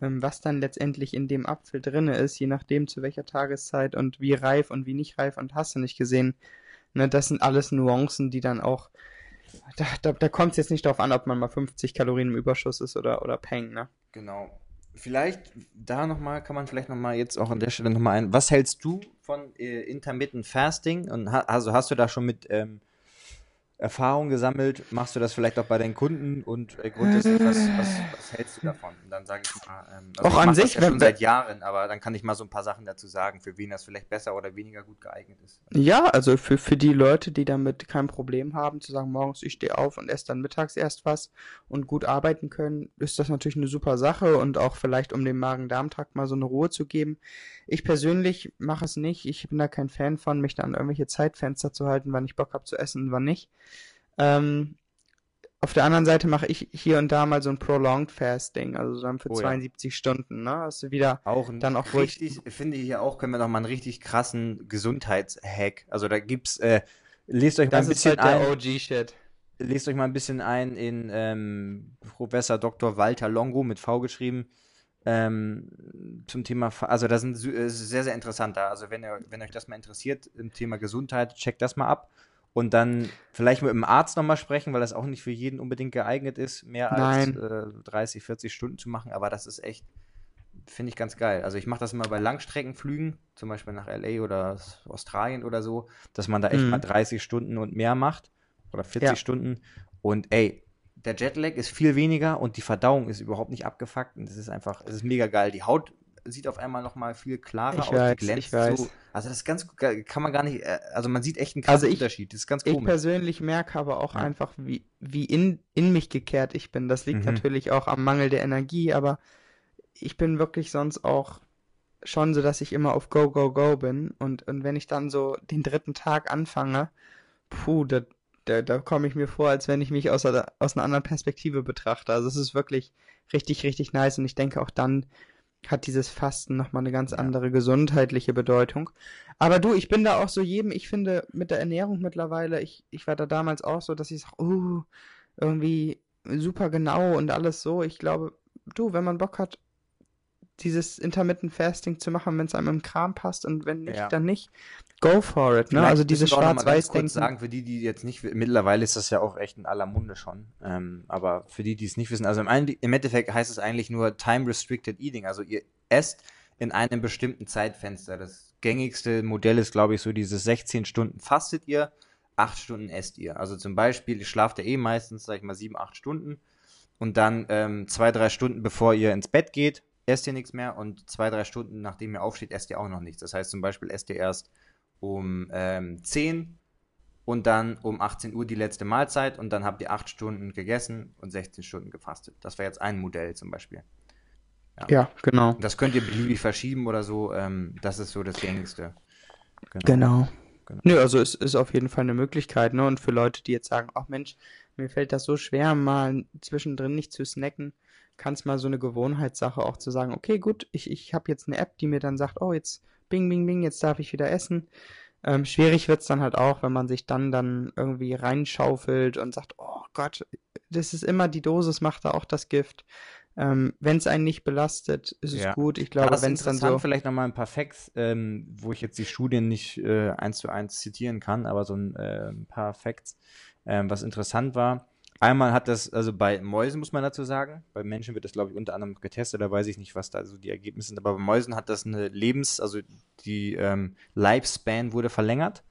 ähm, was dann letztendlich in dem Apfel drinne ist, je nachdem zu welcher Tageszeit und wie reif und wie nicht reif und hast du nicht gesehen, ne, das sind alles Nuancen, die dann auch, da, da, da kommt es jetzt nicht darauf an, ob man mal 50 Kalorien im Überschuss ist oder, oder Peng, ne? genau. Vielleicht da nochmal, kann man vielleicht nochmal jetzt auch an der Stelle nochmal ein, was hältst du von äh, Intermittent Fasting? Und ha also hast du da schon mit ähm, Erfahrung gesammelt? Machst du das vielleicht auch bei deinen Kunden? Und äh, grundsätzlich, was, was, was hältst du davon? Und dann sage ich mal, ähm, Auch ich an sich, ja wenn- schon seit Jahren, aber dann kann ich mal so ein paar Sachen dazu sagen, für wen das vielleicht besser oder weniger gut geeignet ist. Ja, also für, für die Leute, die damit kein Problem haben, zu sagen, morgens ich stehe auf und esse dann mittags erst was und gut arbeiten können, ist das natürlich eine super Sache und auch vielleicht, um dem Magen-Darm-Trakt mal so eine Ruhe zu geben. Ich persönlich mache es nicht. Ich bin da kein Fan von, mich da an irgendwelche Zeitfenster zu halten, wann ich Bock habe zu essen und wann nicht. Ähm, auf der anderen Seite mache ich hier und da mal so ein Prolonged Fasting, also dann für Oh ja. 72 Stunden, ne? Hast du wieder Auch Dann auch, richtig, finde ich hier auch, können wir noch mal einen richtig krassen Gesundheitshack. Also da gibt's, äh, lest euch mal ein das ist bisschen halt der ein. OG-Shit. lest euch mal ein bisschen ein in ähm, Professor Dr. Walter Longo mit V geschrieben ähm, zum Thema, also das sind äh, sehr, sehr interessant da. Also wenn, ihr, wenn euch das mal interessiert im Thema Gesundheit, checkt das mal ab. Und dann vielleicht mit dem Arzt nochmal sprechen, weil das auch nicht für jeden unbedingt geeignet ist, mehr als äh, 30, 40 Stunden zu machen. Aber das ist echt, finde ich ganz geil. Also ich mache das immer bei Langstreckenflügen, zum Beispiel nach LA oder Australien oder so, dass man da echt Mhm. mal 30 Stunden und mehr macht oder 40 Ja. Stunden. Und ey, der Jetlag ist viel weniger und die Verdauung ist überhaupt nicht abgefuckt und das ist einfach, es ist mega geil. Die Haut sieht auf einmal noch mal viel klarer Ich aus, weiß, glänzt ich weiß. so. Also das ist ganz, kann man gar nicht, äh, also man sieht echt einen krassen Also ich- Unterschied. Das ist ganz Ich komisch. persönlich merke aber auch Ja. einfach, wie, wie in, in mich gekehrt ich bin. Das liegt Mhm. natürlich auch am Mangel der Energie, aber ich bin wirklich sonst auch schon so, dass ich immer auf Go, Go, Go bin. Und, und wenn ich dann so den dritten Tag anfange, puh, da, da, da komme ich mir vor, als wenn ich mich aus, einer- aus einer anderen Perspektive betrachte. Also es ist wirklich richtig, richtig nice. Und ich denke auch dann hat dieses Fasten nochmal eine ganz andere gesundheitliche Bedeutung. Aber du, ich bin da auch so jedem, ich finde mit der Ernährung mittlerweile, ich, ich war da damals auch so, dass ich sage, oh, irgendwie super genau und alles so. Ich glaube, du, wenn man Bock hat, dieses Intermittent Fasting zu machen, wenn es einem im Kram passt und wenn nicht, Ja. dann nicht. Go for it, ne? Vielleicht Also kurz Schwarz-Weiß-Denken. sagen, für die, die jetzt nicht, mittlerweile ist das ja auch echt in aller Munde schon, ähm, aber für die, die es nicht wissen, also im, im Endeffekt heißt es eigentlich nur Time Restricted Eating, also ihr esst in einem bestimmten Zeitfenster. Das gängigste Modell ist, glaube ich, so dieses 16 Stunden fastet ihr, 8 Stunden esst ihr. Also zum Beispiel, ihr schlaft ja eh meistens, sag ich mal, 7, 8 Stunden und dann ähm, zwei, drei Stunden bevor ihr ins Bett geht, esst ihr nichts mehr und zwei, drei Stunden nachdem ihr aufsteht, esst ihr auch noch nichts. Das heißt zum Beispiel, esst ihr erst um ähm, 10 und dann um 18 Uhr die letzte Mahlzeit und dann habt ihr 8 Stunden gegessen und 16 Stunden gefastet. Das wäre jetzt ein Modell zum Beispiel. Ja, genau. Das könnt ihr beliebig verschieben oder so. Ähm, das ist so das gängigste. Genau. Genau. Nö, also es ist auf jeden Fall eine Möglichkeit, ne? Und für Leute, die jetzt sagen, ach Mensch, Mir fällt das so schwer, mal zwischendrin nicht zu snacken. Kann es mal so eine Gewohnheitssache auch zu sagen, okay, gut, ich, ich habe jetzt eine App, die mir dann sagt, oh, jetzt bing, bing, bing, jetzt darf ich wieder essen. Ähm, schwierig wird's dann halt auch, wenn man sich dann dann irgendwie reinschaufelt und sagt, oh Gott, das ist immer die Dosis macht da auch das Gift. Ähm, wenn es einen nicht belastet, ist Ja. es gut. Ich glaube, wenn es dann so vielleicht nochmal ein paar Facts, ähm, wo ich jetzt die Studien nicht äh, eins zu eins zitieren kann, aber so ein, äh, ein paar Facts, ähm, was interessant war. Einmal hat das, also bei Mäusen muss man dazu sagen, bei Menschen wird das, glaube ich, unter anderem getestet, da weiß ich nicht, was da so die Ergebnisse sind, aber bei Mäusen hat das eine Lebens-, also die ähm, Lifespan wurde verlängert,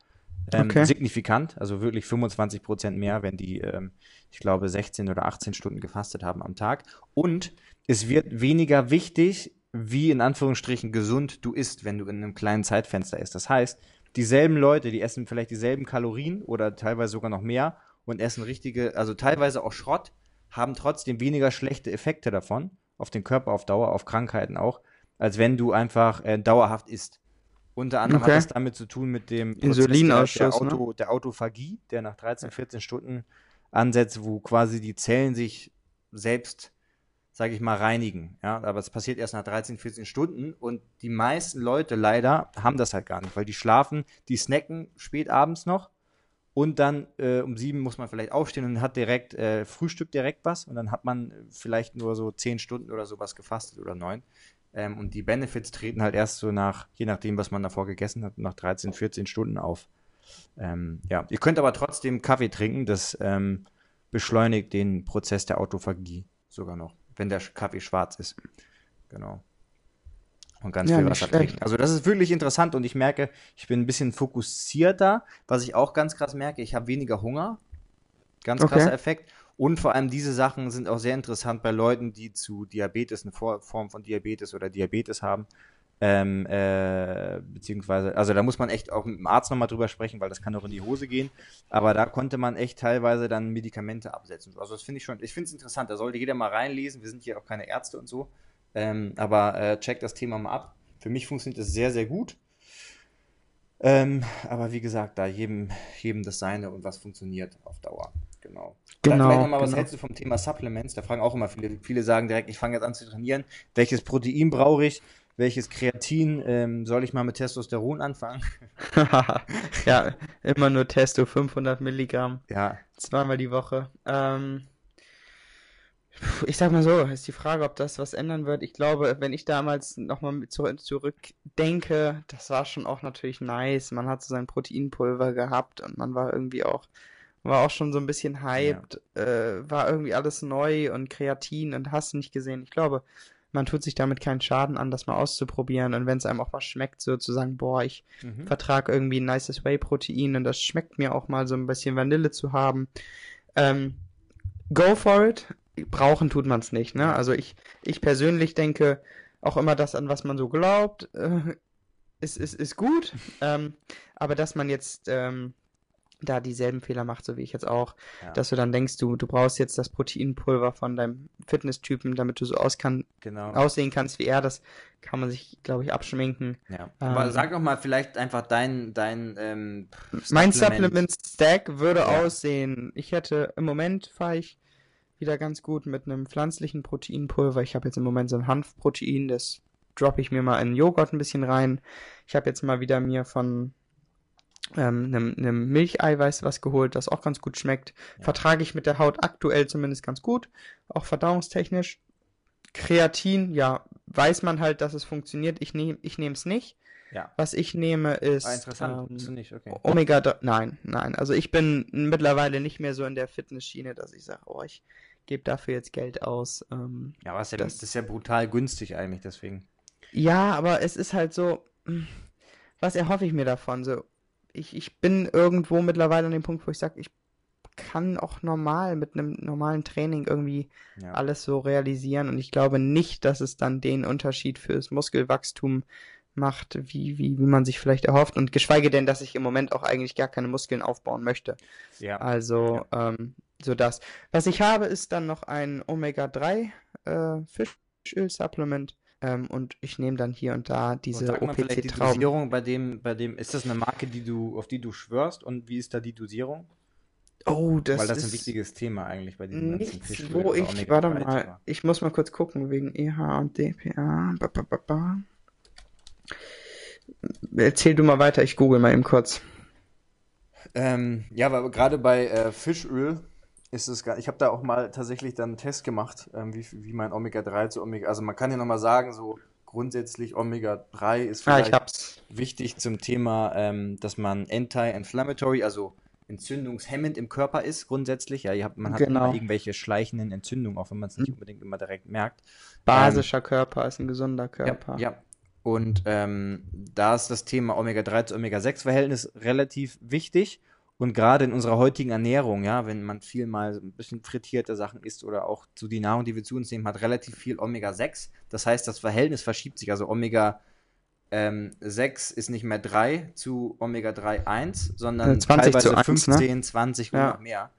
ähm, Okay. signifikant, also wirklich 25 Prozent mehr, wenn die, ähm, ich glaube, 16 oder 18 Stunden gefastet haben am Tag. Und es wird weniger wichtig, wie in Anführungsstrichen gesund du isst, wenn du in einem kleinen Zeitfenster isst. Das heißt, dieselben Leute, die essen vielleicht dieselben Kalorien oder teilweise sogar noch mehr und essen richtige, also teilweise auch Schrott, haben trotzdem weniger schlechte Effekte davon, auf den Körper auf Dauer, auf Krankheiten auch, als wenn du einfach äh, dauerhaft isst. Unter anderem Okay. hat das damit zu tun mit dem Insulinausschuss, der, ne? Auto, der Autophagie, der nach 13, 14 Stunden ansetzt, wo quasi die Zellen sich selbst, sage ich mal, reinigen. Ja, aber es passiert erst nach 13, 14 Stunden und die meisten Leute leider haben das halt gar nicht, weil die schlafen, die snacken spät abends noch und dann äh, um sieben muss man vielleicht aufstehen und hat direkt äh, Frühstück direkt was und dann hat man vielleicht nur so zehn Stunden oder sowas gefastet oder neun. Ähm, und die Benefits treten halt erst so nach, je nachdem, was man davor gegessen hat, nach 13, 14 Stunden auf. Ähm, ja, ihr könnt aber trotzdem Kaffee trinken, das ähm, beschleunigt den Prozess der Autophagie sogar noch, wenn der Kaffee schwarz ist. Genau. Und ganz Ja, viel Wasser trinken. Also das ist wirklich interessant und ich merke, ich bin ein bisschen fokussierter, was ich auch ganz krass merke, ich habe weniger Hunger. Ganz Okay. krasser Effekt. Und vor allem diese Sachen sind auch sehr interessant bei Leuten, die zu Diabetes, eine Form von Diabetes oder Diabetes haben. Ähm, äh, beziehungsweise, also da muss man echt auch mit dem Arzt nochmal drüber sprechen, weil das kann auch in die Hose gehen. Aber da konnte man echt teilweise dann Medikamente absetzen. Also das finde ich schon, ich finde es interessant. Da sollte jeder mal reinlesen. Wir sind hier auch keine Ärzte und so. Ähm, aber äh, checkt das Thema mal ab. Für mich funktioniert das sehr, sehr gut. Ähm, aber wie gesagt, da jedem, jedem das seine und was funktioniert auf Dauer. Genau. Dann Genau, vielleicht nochmal, was genau. hältst du vom Thema Supplements? Da fragen auch immer viele. Viele sagen direkt, ich fange jetzt an zu trainieren. Welches Protein brauche ich? Welches Kreatin? Ähm, soll ich mal mit Testosteron anfangen? ja, immer nur Testo, 500 Milligramm, Ja, zweimal die Woche. Ähm, ich sag mal so, ist die Frage, ob das was ändern wird. Ich glaube, wenn ich damals nochmal zu, zurückdenke, das war schon auch natürlich nice. Man hat so sein Proteinpulver gehabt und man war irgendwie auch, war auch schon so ein bisschen hyped, äh, war irgendwie alles neu und Kreatin und hast nicht gesehen. Ich glaube, man tut sich damit keinen Schaden an, das mal auszuprobieren und wenn es einem auch was schmeckt, so zu sagen, boah, ich Mhm. vertrag irgendwie ein nices Whey-Protein und das schmeckt mir auch mal so ein bisschen Vanille zu haben. Ähm, go for it. Brauchen tut man es nicht, ne? Also ich, ich persönlich denke auch immer das, an was man so glaubt, äh, ist, ist, ist gut. ähm, aber dass man jetzt ähm, da dieselben Fehler macht, so wie ich jetzt auch, Ja. dass du dann denkst, du, du brauchst jetzt das Proteinpulver von deinem Fitnesstypen, damit du so auskann, genau. aussehen kannst wie er, das kann man sich, glaube ich, abschminken. Ja. Aber Ähm, sag doch mal vielleicht einfach dein, dein ähm, Mein Supplement. Supplement Stack würde Ja. aussehen, ich hätte im Moment fahre ich wieder ganz gut mit einem pflanzlichen Proteinpulver. Ich habe jetzt im Moment so ein Hanfprotein, das droppe ich mir mal in Joghurt ein bisschen rein. Ich habe jetzt mal wieder mir von ähm, einem, einem Milcheiweiß was geholt, das auch ganz gut schmeckt. Ja. Vertrage ich mit der Haut aktuell zumindest ganz gut, auch verdauungstechnisch. Kreatin, ja, weiß man halt, dass es funktioniert. Ich nehme ich nehme es nicht. Ja. Was ich nehme ist Ah, interessant. ähm, du nicht, okay. Omega, dr- nein, nein. Also ich bin mittlerweile nicht mehr so in der Fitnessschiene, dass ich sage, oh, ich gebe dafür jetzt Geld aus. Ähm, Ja, aber ja, das- das ist ja brutal günstig eigentlich, deswegen. ja, aber es ist halt so, hm, was erhoffe ich mir davon? So, ich, ich bin irgendwo mittlerweile an dem Punkt, wo ich sage, ich kann auch normal mit einem normalen Training irgendwie Ja. alles so realisieren und ich glaube nicht, dass es dann den Unterschied fürs Muskelwachstum macht, wie, wie, wie man sich vielleicht erhofft und geschweige denn, dass ich im Moment auch eigentlich gar keine Muskeln aufbauen möchte. ja. Also, ähm, so das. Was ich habe, ist dann noch ein Omega-3 äh, Fischöl-Supplement. Ähm, und ich nehme dann hier und da diese vielleicht die OPC-Trauben. Dosierung bei dem, bei dem, ist das eine Marke, die du, auf die du schwörst und wie ist da die Dosierung? Oh, das Weil das ist ein wichtiges Thema eigentlich bei ganzen nichts, Fischöl wo ich, Omega-3 warte mal, ich muss mal kurz gucken, wegen EH und DPA. Ba, ba, ba. Erzähl du mal weiter, ich google mal eben kurz. Ähm, ja, aber gerade bei äh, Fischöl ist es gar, ich habe da auch mal tatsächlich dann einen Test gemacht, ähm, wie, wie mein Omega-3 zu Omega, also man kann ja nochmal sagen, so grundsätzlich Omega-3 ist Ah, ich vielleicht hab's. wichtig zum Thema, ähm, dass man anti-inflammatory, also entzündungshemmend im Körper ist, grundsätzlich. Ja, ihr habt, man hat Genau. immer irgendwelche schleichenden Entzündungen, auch wenn man es nicht unbedingt immer direkt merkt. Basischer Körper ist ein gesunder Körper. Ja, ja. Und ähm, da ist das Thema Omega-3 zu Omega-6-Verhältnis relativ wichtig. Und gerade in unserer heutigen Ernährung, ja, wenn man viel mal so ein bisschen frittierte Sachen isst oder auch zu die Nahrung, die wir zu uns nehmen, hat relativ viel Omega-6. Das heißt, das Verhältnis verschiebt sich. Also Omega ähm, 6 ist nicht mehr 3 zu Omega-3 1, sondern Ja, 20 zu teilweise 1, ne? 15, 20 und Ja. noch mehr.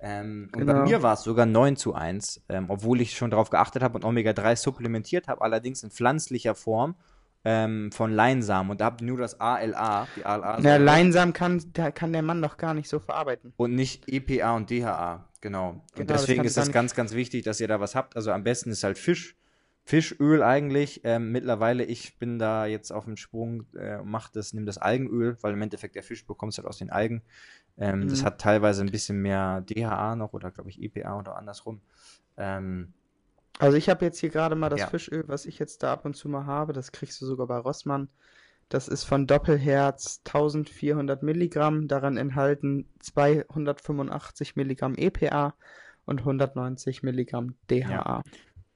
Ähm, und Genau. bei mir war es sogar 9 zu 1, ähm, obwohl ich schon darauf geachtet habe und Omega-3 supplementiert habe, allerdings in pflanzlicher Form ähm, von Leinsamen. Und da habe ich nur das ALA, die ALA Ja, Leinsam kann, da kann der Mann doch gar nicht so verarbeiten. und nicht EPA und DHA, genau. Genau, Und das deswegen kann ist das ganz, ganz wichtig, dass ihr da was habt. Also am besten ist halt Fisch, Fischöl eigentlich. Ähm, mittlerweile, ich bin da jetzt auf dem Sprung, äh, mach das, nimm das Algenöl, weil im Endeffekt der Fisch bekommst halt aus den Algen. Ähm, Das Mhm. hat teilweise ein bisschen mehr DHA noch oder glaube ich EPA oder andersrum. Ähm, Also ich habe jetzt hier gerade mal das Ja. Fischöl, was ich jetzt da ab und zu mal habe. Das kriegst du sogar bei Rossmann. Das ist von Doppelherz 1400 Milligramm. Daran enthalten 285 Milligramm EPA und 190 Milligramm DHA.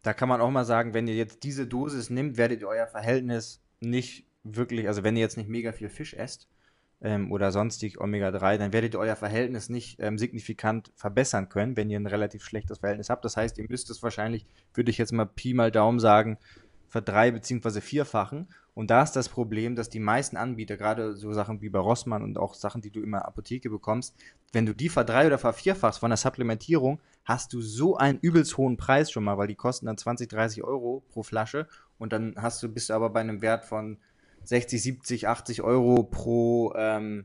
da kann man auch mal sagen, wenn ihr jetzt diese Dosis nimmt, werdet ihr euer Verhältnis nicht wirklich, also wenn ihr jetzt nicht mega viel Fisch esst ähm, oder sonstig Omega-3, dann werdet ihr euer Verhältnis nicht ähm, signifikant verbessern können, wenn ihr ein relativ schlechtes Verhältnis habt. Das heißt, ihr müsst es wahrscheinlich, würde ich jetzt mal Pi mal Daumen sagen, verdrei- bzw. vierfachen. Und da ist das Problem, dass die meisten Anbieter, gerade so Sachen wie bei Rossmann und auch Sachen, die du immer Apotheke bekommst, wenn du die verdrei- oder vervierfachst von der Supplementierung, hast du so einen übelst hohen Preis schon mal, weil die kosten dann 20, 30 Euro pro Flasche und dann hast du, bist du aber bei einem Wert von 60, 70, 80 Euro pro, ähm,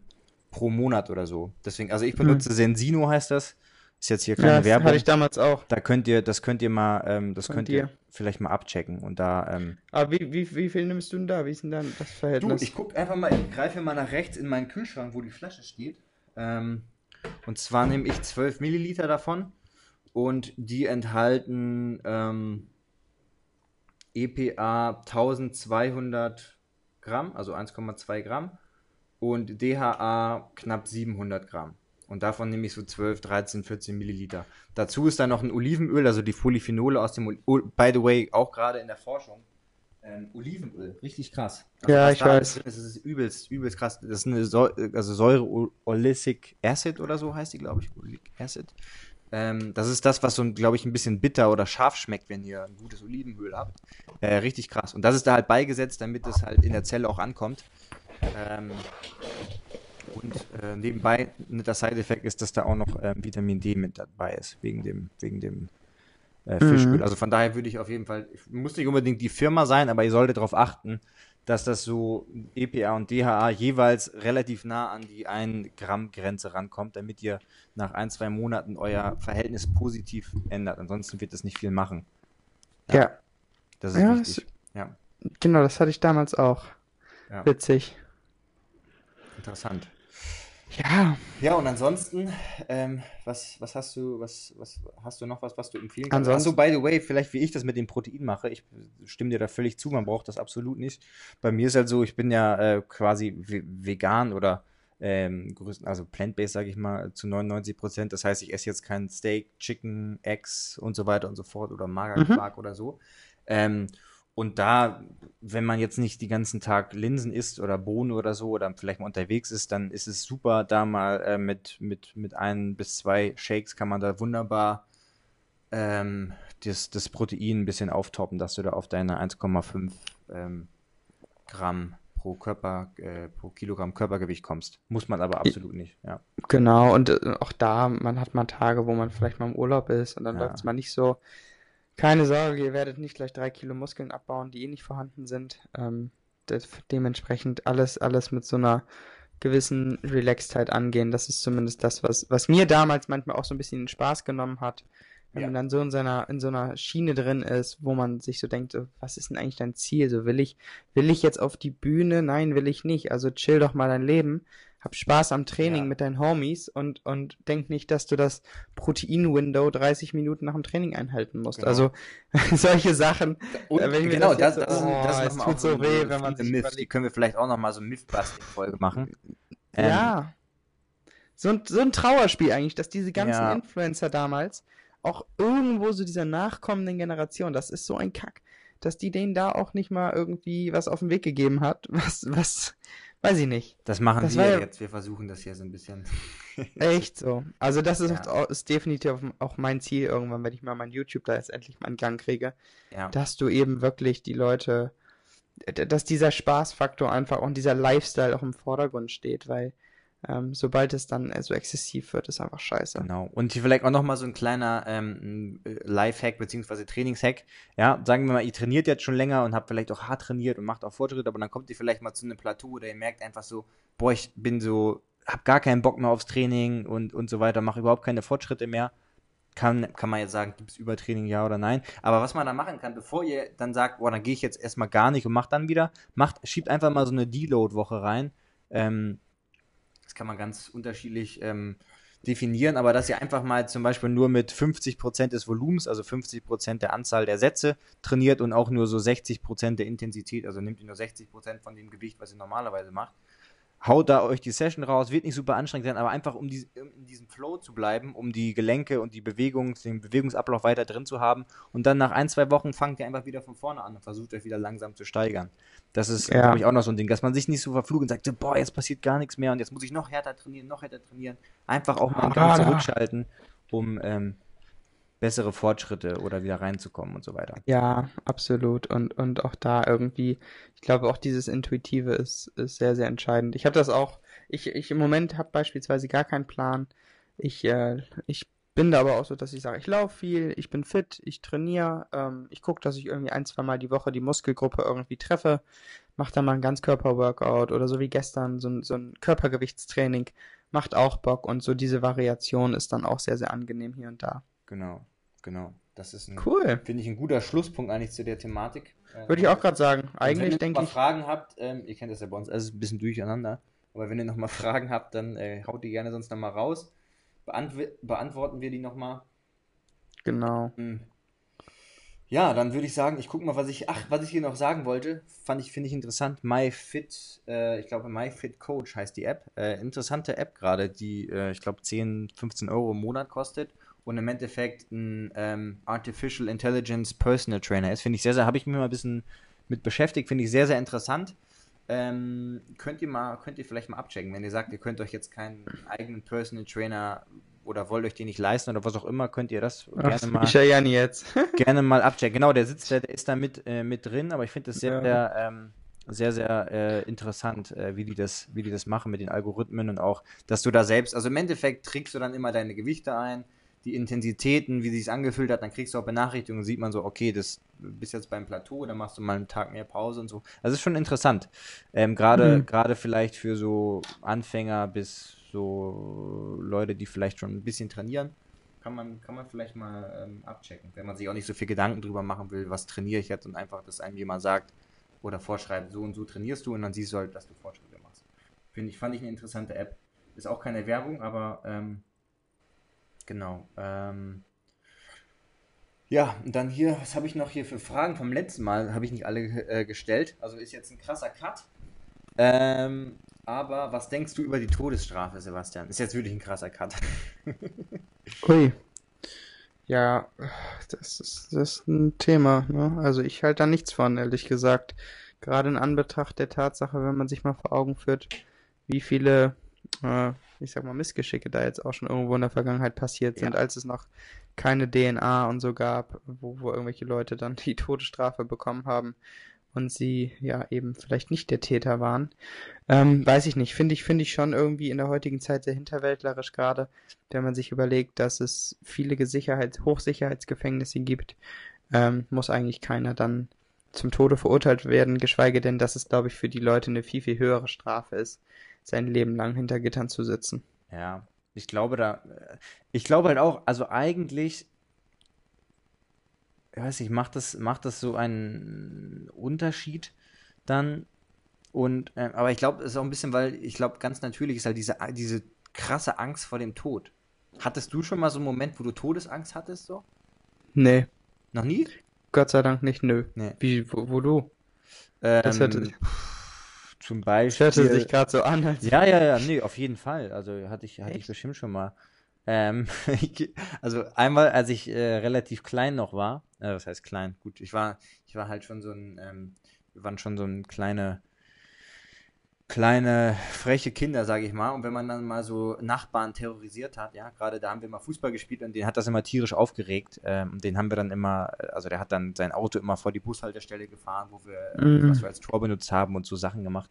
pro Monat oder so. Deswegen, also ich benutze Sensino heißt das. Ist jetzt hier keine Ja, das Werbung. hatte ich damals auch. Da könnt ihr, das könnt ihr mal, ähm, das Von könnt dir. ihr vielleicht mal abchecken und da, ähm, Aber wie, wie, wie viel nimmst du denn da? Wie ist denn dann das Du, Verhältnis? ich guck einfach mal, ich greife mal nach rechts in meinen Kühlschrank, wo die Flasche steht. Ähm, und zwar nehme ich 12 Milliliter davon und die enthalten ähm, EPA 1200 Gramm, also 1,2 Gramm und DHA knapp 700 Gramm. Und davon nehme ich so 12, 13, 14 Milliliter. Dazu ist dann noch ein Olivenöl, also die Polyphenole aus dem, oh, by the way, auch gerade in der Forschung. Ähm, Olivenöl, richtig krass. Ja, was ich weiß. drin ist, Das ist übelst, übelst krass. Das ist eine Säure, also Säure Oleic Acid oder so heißt die, glaube ich. Oleic Acid. Ähm, das ist das, was so, glaube ich, ein bisschen bitter oder scharf schmeckt, wenn ihr ein gutes Olivenöl habt. Äh, richtig krass. Und das ist da halt beigesetzt, damit es halt in der Zelle auch ankommt. Ähm, und äh, nebenbei, ne, der Side-Effekt ist, dass da auch noch ähm, Vitamin D mit dabei ist, wegen dem, wegen dem äh, Fischöl. Also von daher würde ich auf jeden Fall, ich muss nicht unbedingt die Firma sein, aber ihr solltet darauf achten, dass das so EPA und DHA jeweils relativ nah an die 1 Gramm Grenze rankommt, damit ihr nach ein, zwei Monaten euer Verhältnis positiv ändert. Ansonsten wird es nicht viel machen. ja, Das ist Ja, wichtig. Ja, genau, das hatte ich damals auch. Ja. Witzig. interessant. Ja, Ja, und ansonsten, ähm, was, was hast du, was, was hast du noch was, was du empfehlen kannst? Ansonsten- Achso, by the way, vielleicht wie ich das mit dem Protein mache, ich stimme dir da völlig zu, man braucht das absolut nicht. Bei mir ist halt so, ich bin ja äh, quasi ve- vegan oder ähm, größten, also plant-based, sage ich mal, zu 99 Prozent. Das heißt, ich esse jetzt kein Steak, Chicken, Eggs und so weiter und so fort oder Magerquark oder so. Ähm, und da, wenn man jetzt nicht den ganzen Tag Linsen isst oder Bohnen oder so oder vielleicht mal unterwegs ist, dann ist es super, da mal äh, mit, mit, mit ein bis zwei Shakes kann man da wunderbar ähm, das, das Protein ein bisschen auftoppen, dass du da auf deine 1,5 ähm, Gramm pro Körper, äh, pro Kilogramm Körpergewicht kommst. Muss man aber absolut nicht, ja. genau. Und äh, auch da, man hat mal Tage, wo man vielleicht mal im Urlaub ist und dann Ja. läuft es mal nicht so. Keine Sorge, ihr werdet nicht gleich drei Kilo Muskeln abbauen, die eh nicht vorhanden sind. Ähm, dementsprechend alles, alles mit so einer gewissen Relaxedheit angehen. Das ist zumindest das, was, was mir damals manchmal auch so ein bisschen den Spaß genommen hat. Wenn Ja. man dann so in seiner, in so einer Schiene drin ist, wo man sich so denkt, so, was ist denn eigentlich dein Ziel? So will ich, will ich jetzt auf die Bühne? Nein, will ich nicht. Also chill doch mal dein Leben. Hab Spaß am Training Ja. mit deinen Homies und, und denk nicht, dass du das Protein-Window 30 Minuten nach dem Training einhalten musst. Genau. Also solche Sachen. Und äh, wenn ich mir genau, das das, das, so- ist, das oh, ist es nochmal tut so weh, wenn man sich Myths, die können wir vielleicht auch nochmal so Myth-Busting-Folge machen. Ähm, Ja. So ein, so ein Trauerspiel eigentlich, dass diese ganzen Ja. Influencer damals auch irgendwo so dieser nachkommenden Generation, das ist so ein Kack, dass die denen da auch nicht mal irgendwie was auf den Weg gegeben hat, was, was, weiß ich nicht. Das machen Das wir ja- jetzt. Wir versuchen das hier so ein bisschen. Echt so. Also das ist, Ja. auch, ist definitiv auch mein Ziel irgendwann, wenn ich mal mein YouTube da jetzt endlich mal in Gang kriege, Ja. dass du eben wirklich die Leute, dass dieser Spaßfaktor einfach und dieser Lifestyle auch im Vordergrund steht, weil ähm, sobald es dann äh, so exzessiv wird, ist einfach scheiße. Genau. Und hier vielleicht auch nochmal so ein kleiner ähm, äh, Lifehack beziehungsweise Trainingshack. Ja, sagen wir mal, ihr trainiert jetzt schon länger und habt vielleicht auch hart trainiert und macht auch Fortschritte, aber dann kommt ihr vielleicht mal zu einem Plateau oder ihr merkt einfach so, boah, ich bin so, hab gar keinen Bock mehr aufs Training und, und so weiter, mache überhaupt keine Fortschritte mehr. Kann, kann man jetzt sagen, gibt es Übertraining, ja oder nein. Aber was man da machen kann, bevor ihr dann sagt, boah, dann gehe ich jetzt erstmal gar nicht und macht dann wieder, macht, schiebt einfach mal so eine Deload-Woche rein. Ähm, kann man ganz unterschiedlich ähm, definieren, aber dass ihr einfach mal zum Beispiel nur mit 50% des Volumens, also 50% der Anzahl der Sätze trainiert und auch nur so 60% der Intensität, also nehmt ihr nur 60% von dem Gewicht, was ihr normalerweise macht. Haut da euch die Session raus, wird nicht super anstrengend sein, aber einfach um, die, in diesem Flow zu bleiben, um die Gelenke und die Bewegung, den Bewegungsablauf weiter drin zu haben. Und dann nach ein, zwei Wochen fangt ihr einfach wieder von vorne an und versucht euch wieder langsam zu steigern. Das ist, Ja. glaube ich, auch noch so ein Ding, dass man sich nicht so verflucht und sagt, boah, jetzt passiert gar nichts mehr und jetzt muss ich noch härter trainieren, noch härter trainieren. Einfach auch mal einen Gang Ah. zurückschalten, um ähm, bessere Fortschritte oder wieder reinzukommen und so weiter. Ja, absolut. Und, und auch da irgendwie, ich glaube, auch dieses Intuitive ist, ist sehr, sehr entscheidend. Ich habe das auch, ich, ich im Moment habe beispielsweise gar keinen Plan. Ich, äh, ich bin da aber auch so, dass ich sage, ich laufe viel, ich bin fit, ich trainiere, ähm, ich gucke, dass ich irgendwie ein, zwei Mal die Woche die Muskelgruppe irgendwie treffe, mache dann mal ein Ganzkörper-Workout oder so wie gestern, so so ein Körpergewichtstraining, macht auch Bock und so diese Variation ist dann auch sehr, sehr angenehm hier und da. Genau, genau. Das ist ein, Cool. finde ich, ein guter Schlusspunkt eigentlich zu der Thematik. Würde ich auch gerade sagen. Und wenn Eigentlich ihr denke noch ich. mal Fragen habt, ähm, ihr kennt das ja bei uns, also es ist ein bisschen durcheinander, aber wenn ihr nochmal Fragen habt, dann äh, haut die gerne sonst nochmal raus. Beantw beantworten wir die nochmal. Genau. Hm. Ja, dann würde ich sagen, ich gucke mal, was ich, ach, was ich hier noch sagen wollte, fand ich, finde ich interessant. MyFit, äh, ich glaube MyFit Coach heißt die App. Äh, interessante App gerade, die, äh, ich glaube 10, 15 Euro im Monat kostet und im Endeffekt ein ähm, Artificial Intelligence Personal Trainer ist. Finde ich sehr, sehr, habe ich mich mal ein bisschen mit beschäftigt, finde ich sehr, sehr interessant. Ähm, könnt ihr mal, könnt ihr vielleicht mal abchecken, wenn ihr sagt, ihr könnt euch jetzt keinen eigenen Personal Trainer oder wollt euch den nicht leisten oder was auch immer, könnt ihr das Ach, gerne mal ich ja jetzt. gerne mal abchecken. Genau, der sitzt, der, der ist da mit, äh, mit drin, aber ich finde das sehr, Ja. sehr, ähm, sehr, sehr äh, interessant, äh, wie die das, wie die das machen mit den Algorithmen und auch, dass du da selbst, also im Endeffekt trägst du dann immer deine Gewichte ein, die Intensitäten, wie sich angefühlt hat, dann kriegst du auch Benachrichtigungen, sieht man so, okay, das bist jetzt beim Plateau, dann machst du mal einen Tag mehr Pause und so. Also ist schon interessant. Ähm, gerade, Mhm. gerade vielleicht für so Anfänger bis so Leute, die vielleicht schon ein bisschen trainieren, kann man, kann man vielleicht mal ähm, abchecken, wenn man sich auch nicht so viel Gedanken drüber machen will, was trainiere ich jetzt und einfach, dass einem jemand sagt oder vorschreibt, so und so trainierst du und dann siehst du halt, dass du Fortschritte machst. Finde ich, fand ich eine interessante App. Ist auch keine Werbung, aber ähm, genau. Ähm, ja, und dann hier, was habe ich noch hier für Fragen vom letzten Mal? Habe ich nicht alle äh, gestellt. Also ist jetzt ein krasser Cut. Ähm, aber was denkst du über die Todesstrafe, Sebastian? Ist jetzt wirklich ein krasser Cut. Ui. Ja, das ist, das ist ein Thema. Ne? Also ich halte da nichts von, ehrlich gesagt. Gerade in Anbetracht der Tatsache, wenn man sich mal vor Augen führt, wie viele, äh, ich sag mal, Missgeschicke da jetzt auch schon irgendwo in der Vergangenheit passiert sind, Ja. als es noch keine DNA und so gab, wo, wo irgendwelche Leute dann die Todesstrafe bekommen haben und sie ja eben vielleicht nicht der Täter waren. Ähm, weiß ich nicht. Finde ich, finde ich schon irgendwie in der heutigen Zeit sehr hinterwäldlerisch gerade, wenn man sich überlegt, dass es viele Sicherheits Hochsicherheitsgefängnisse gibt, ähm, muss eigentlich keiner dann zum Tode verurteilt werden, geschweige denn, dass es, glaube ich, für die Leute eine viel, viel höhere Strafe ist, sein Leben lang hinter Gittern zu sitzen. Ja, ich glaube da, ich glaube halt auch, also eigentlich, ich weiß nicht, macht das, macht das so einen Unterschied dann und, äh, aber ich glaube, es ist auch ein bisschen, weil ich glaube, ganz natürlich ist halt diese, diese krasse Angst vor dem Tod. Hattest du schon mal so einen Moment, wo du Todesangst hattest, so? Nee, Noch nie? Gott sei Dank nicht, nö. Nee. Wie, wo, wo du? Ähm, Das hörte, zum Beispiel. hörte sich gerade so an, als Ja, ja, ja, nee, auf jeden Fall. Also hatte ich, hatte ich bestimmt schon mal. Ähm, also einmal, als ich äh, relativ klein noch war, äh, was heißt klein? Gut, ich war, ich war halt schon so ein, ähm, wir waren schon so ein kleine, kleine freche Kinder, sage ich mal. Und wenn man dann mal so Nachbarn terrorisiert hat, ja, gerade da haben wir mal Fußball gespielt und den hat das immer tierisch aufgeregt. Ähm, und den haben wir dann immer, äh, also der hat dann sein Auto immer vor die Bushaltestelle gefahren, wo wir, äh, Mhm. was wir als Tor benutzt haben und so Sachen gemacht,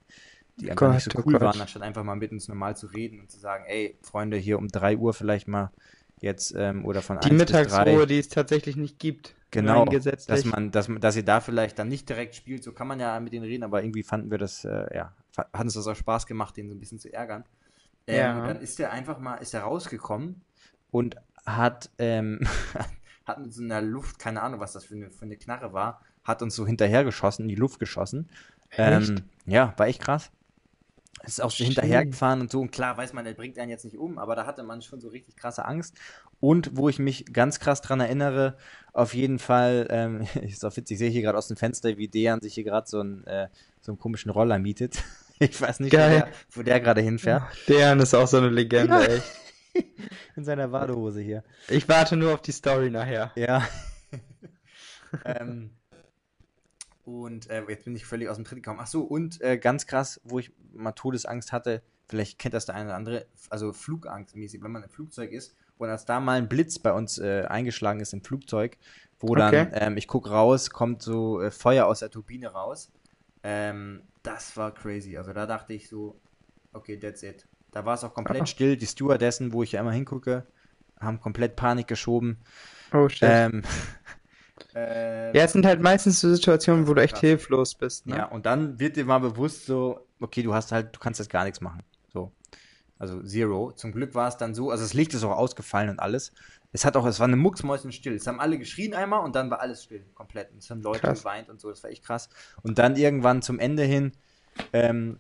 die einfach nicht so Gott, oh cool Gott. waren, anstatt einfach mal mit uns normal zu reden und zu sagen, ey, Freunde, hier um 3 Uhr vielleicht mal jetzt ähm, oder von die 1 bis 3. Mittagsruhe, die es tatsächlich nicht gibt. Genau, rein gesetzlich. dass man, dass, man- dass ihr da vielleicht dann nicht direkt spielt, so kann man ja mit denen reden, aber irgendwie fanden wir das, äh, ja, hat uns das auch Spaß gemacht, den so ein bisschen zu ärgern. Ähm, Ja. Und dann ist der einfach mal, ist er rausgekommen und hat, ähm, hat mit so einer Luft, keine Ahnung, was das für eine, für eine Knarre war, hat uns so hinterhergeschossen, in die Luft geschossen. Ähm, ja, war echt krass. Ist auch so hinterhergefahren und so. Und klar weiß man, der bringt einen jetzt nicht um, aber da hatte man schon so richtig krasse Angst. Und wo ich mich ganz krass dran erinnere, auf jeden Fall, ähm, ist auch witzig, ich sehe hier gerade aus dem Fenster, wie Dejan sich hier gerade so, einen, äh, so einen komischen Roller mietet. Ich weiß nicht, wo der, wo der gerade hinfährt. Der ist auch so eine Legende, Ja. echt. In seiner Badehose hier. Ich warte nur auf die Story nachher. Ja. ähm, und äh, jetzt bin ich völlig aus dem Tritt gekommen. Ach so, und äh, ganz krass, wo ich mal Todesangst hatte, vielleicht kennt das der eine oder andere, also Flugangstmäßig, wenn man im Flugzeug ist und als da mal ein Blitz bei uns äh, eingeschlagen ist im Flugzeug, wo dann, Okay. ähm, ich guck raus, kommt so äh, Feuer aus der Turbine raus. Ähm, das war crazy. Also da dachte ich so, okay, that's it. Da war es auch komplett Ah. still. Die Stewardessen, wo ich ja immer hingucke, haben komplett Panik geschoben. Oh shit. Ähm, äh, ja, es sind halt meistens so Situationen, wo du echt Krass. hilflos bist, ne? ja, und dann wird dir mal bewusst so, okay, du hast halt, du kannst jetzt gar nichts machen. So. Also Zero. Zum Glück war es dann so, also das Licht ist auch ausgefallen und alles. Es hat auch, es war eine Mucksmäuschen still. Es haben alle geschrien einmal und dann war alles still, komplett. Und es haben Leute Krass. geweint und so, das war echt krass. Und dann irgendwann zum Ende hin ähm,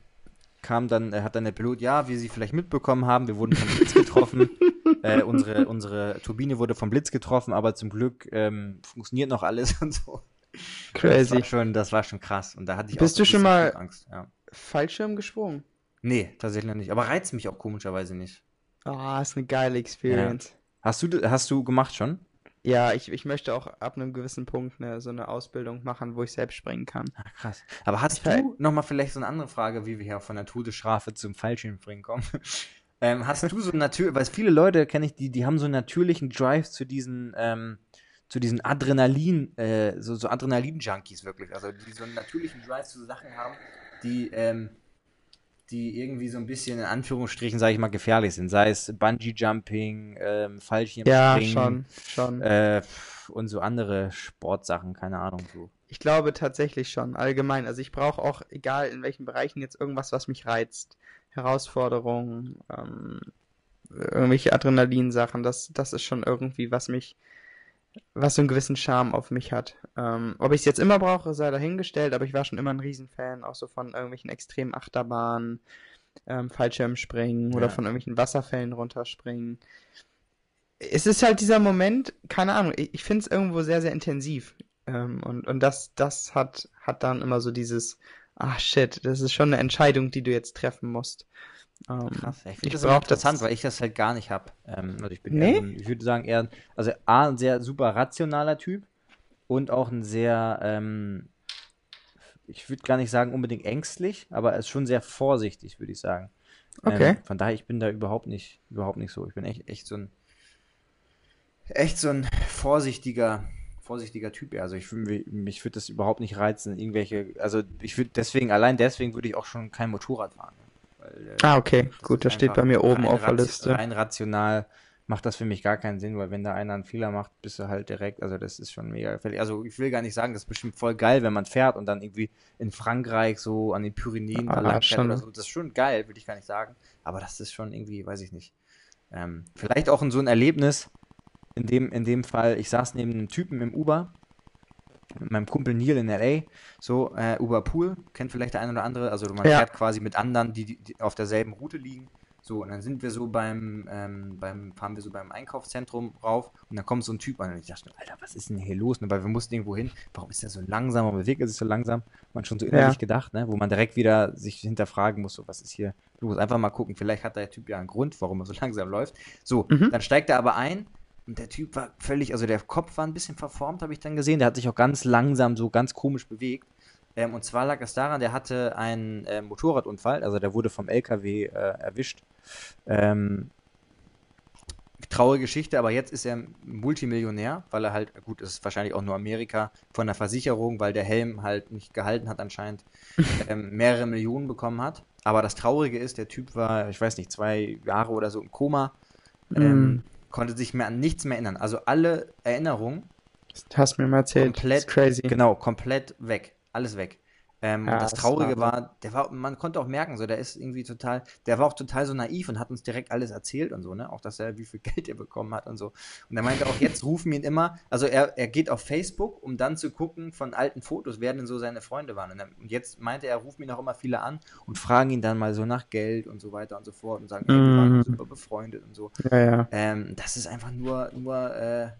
kam dann, äh, hat dann der Pilot, ja, wie Sie vielleicht mitbekommen haben, wir wurden vom Blitz getroffen. äh, unsere, unsere Turbine wurde vom Blitz getroffen, aber zum Glück ähm, funktioniert noch alles und so. Das Crazy. war schon, das war schon krass. Und da hatte ich Bist auch so du schon mal- Flugangst. Ja. Fallschirm gesprungen. Nee, tatsächlich noch nicht. Aber reizt mich auch komischerweise nicht. Ah, ist eine geile Experience. Hast du, hast du gemacht schon? Ja, ich, ich möchte auch ab einem gewissen Punkt eine, so eine Ausbildung machen, wo ich selbst springen kann. Ah, krass. Aber hast Ich du nochmal vielleicht so eine andere Frage, wie wir hier von der Todesstrafe zum Fallschirmspringen kommen? ähm, hast du so natürlich, weil viele Leute kenne ich, die, die haben so einen natürlichen Drive zu diesen, ähm, zu diesen Adrenalin, äh, so, so Adrenalin-Junkies wirklich. Also die so einen natürlichen Drive zu Sachen haben, die, ähm, die irgendwie so ein bisschen in Anführungsstrichen, sage ich mal, gefährlich sind. Sei es Bungee-Jumping, ähm, Ja, Fallschirmspringen, schon, schon. äh, und so andere Sportsachen, keine Ahnung. So. Ich glaube tatsächlich schon, allgemein. Also ich brauche auch, egal in welchen Bereichen, jetzt irgendwas, was mich reizt. Herausforderungen, ähm, irgendwelche Adrenalinsachen, das, das ist schon irgendwie, was mich, was so einen gewissen Charme auf mich hat. Ähm, ob ich es jetzt immer brauche, sei dahingestellt, aber ich war schon immer ein Riesenfan, auch so von irgendwelchen extremen Achterbahnen, ähm, Fallschirmspringen oder Ja. von irgendwelchen Wasserfällen runterspringen. Es ist halt dieser Moment, keine Ahnung, ich, ich finde es irgendwo sehr, sehr intensiv. Ähm, und und das, das hat, hat dann immer so dieses, ah shit, das ist schon eine Entscheidung, die du jetzt treffen musst. Ähm, Krass, ich finde das brauch interessant, das- weil ich das halt gar nicht habe. Ähm, also ich bin Nee? eher, ich würde sagen eher, also A, ein sehr super rationaler Typ und auch ein sehr, ähm, ich würde gar nicht sagen unbedingt ängstlich, aber er ist schon sehr vorsichtig, würde ich sagen. Okay. Ähm, von daher, ich bin da überhaupt nicht, überhaupt nicht so. Ich bin echt, echt so ein, echt so ein vorsichtiger, vorsichtiger Typ. Also ich mich würde das überhaupt nicht reizen, irgendwelche, also ich würde deswegen, allein deswegen würde ich auch schon kein Motorrad fahren. Weil, äh, Ah, okay, das gut, das steht bei mir oben auf der Liste. Rein rational macht das für mich gar keinen Sinn, weil wenn da einer einen Fehler macht, bist du halt direkt, also das ist schon mega gefährlich. Also ich will gar nicht sagen, das ist bestimmt voll geil, wenn man fährt und dann irgendwie in Frankreich so an den Pyrenäen Ah, lang fährt oder so. Das ist schon geil, würde ich gar nicht sagen. Aber das ist schon irgendwie, weiß ich nicht. Ähm, vielleicht auch in so ein Erlebnis, in dem, in dem Fall, ich saß neben einem Typen im Uber, mit meinem Kumpel Neil in L.A., so, äh, Uber Pool, kennt vielleicht der eine oder andere, also man Ja. fährt quasi mit anderen, die, die, die auf derselben Route liegen, so, und dann sind wir so beim, ähm, beim, fahren wir so beim Einkaufszentrum rauf und dann kommt so ein Typ an und ich dachte, Alter, was ist denn hier los? Ne? Weil wir mussten irgendwo hin, warum ist der so langsam, warum bewegt er sich so langsam? Man schon so innerlich Ja. gedacht, ne? Wo man direkt wieder sich hinterfragen muss, so, was ist hier los? Einfach mal gucken, vielleicht hat der Typ ja einen Grund, warum er so langsam läuft. So, Mhm. dann steigt er aber ein und der Typ war völlig, also der Kopf war ein bisschen verformt, habe ich dann gesehen. Der hat sich auch ganz langsam, so ganz komisch bewegt. Ähm, und zwar lag es daran, der hatte einen äh, Motorradunfall, also der wurde vom LKW äh, erwischt. Ähm, traurige Geschichte, aber jetzt ist er Multimillionär, weil er halt, gut, es ist wahrscheinlich auch nur Amerika, von der Versicherung, weil der Helm halt nicht gehalten hat anscheinend, ähm, mehrere Millionen bekommen hat. Aber das Traurige ist, der Typ war, ich weiß nicht, zwei Jahre oder so im Koma, ähm, Mm. Konnte sich mehr an nichts mehr erinnern. Also alle Erinnerungen Das hast du mir mal erzählt. komplett, Das ist crazy. genau, komplett weg. Alles weg. Ähm, Ja, und das Traurige Wahnsinn. war, der war, man konnte auch merken, so, der ist irgendwie total, der war auch total so naiv und hat uns direkt alles erzählt und so, ne? Auch, dass er, wie viel Geld er bekommen hat und so. Und er meinte auch, jetzt rufen ihn immer, also er, er geht auf Facebook, um dann zu gucken von alten Fotos, wer denn so seine Freunde waren. Und, er, und jetzt meinte er, rufen ihn auch immer viele an und fragen ihn dann mal so nach Geld und so weiter und so fort und sagen, ey, wir waren Mhm. super befreundet und so. Ja, ja. Ähm, das ist einfach nur, nur, äh,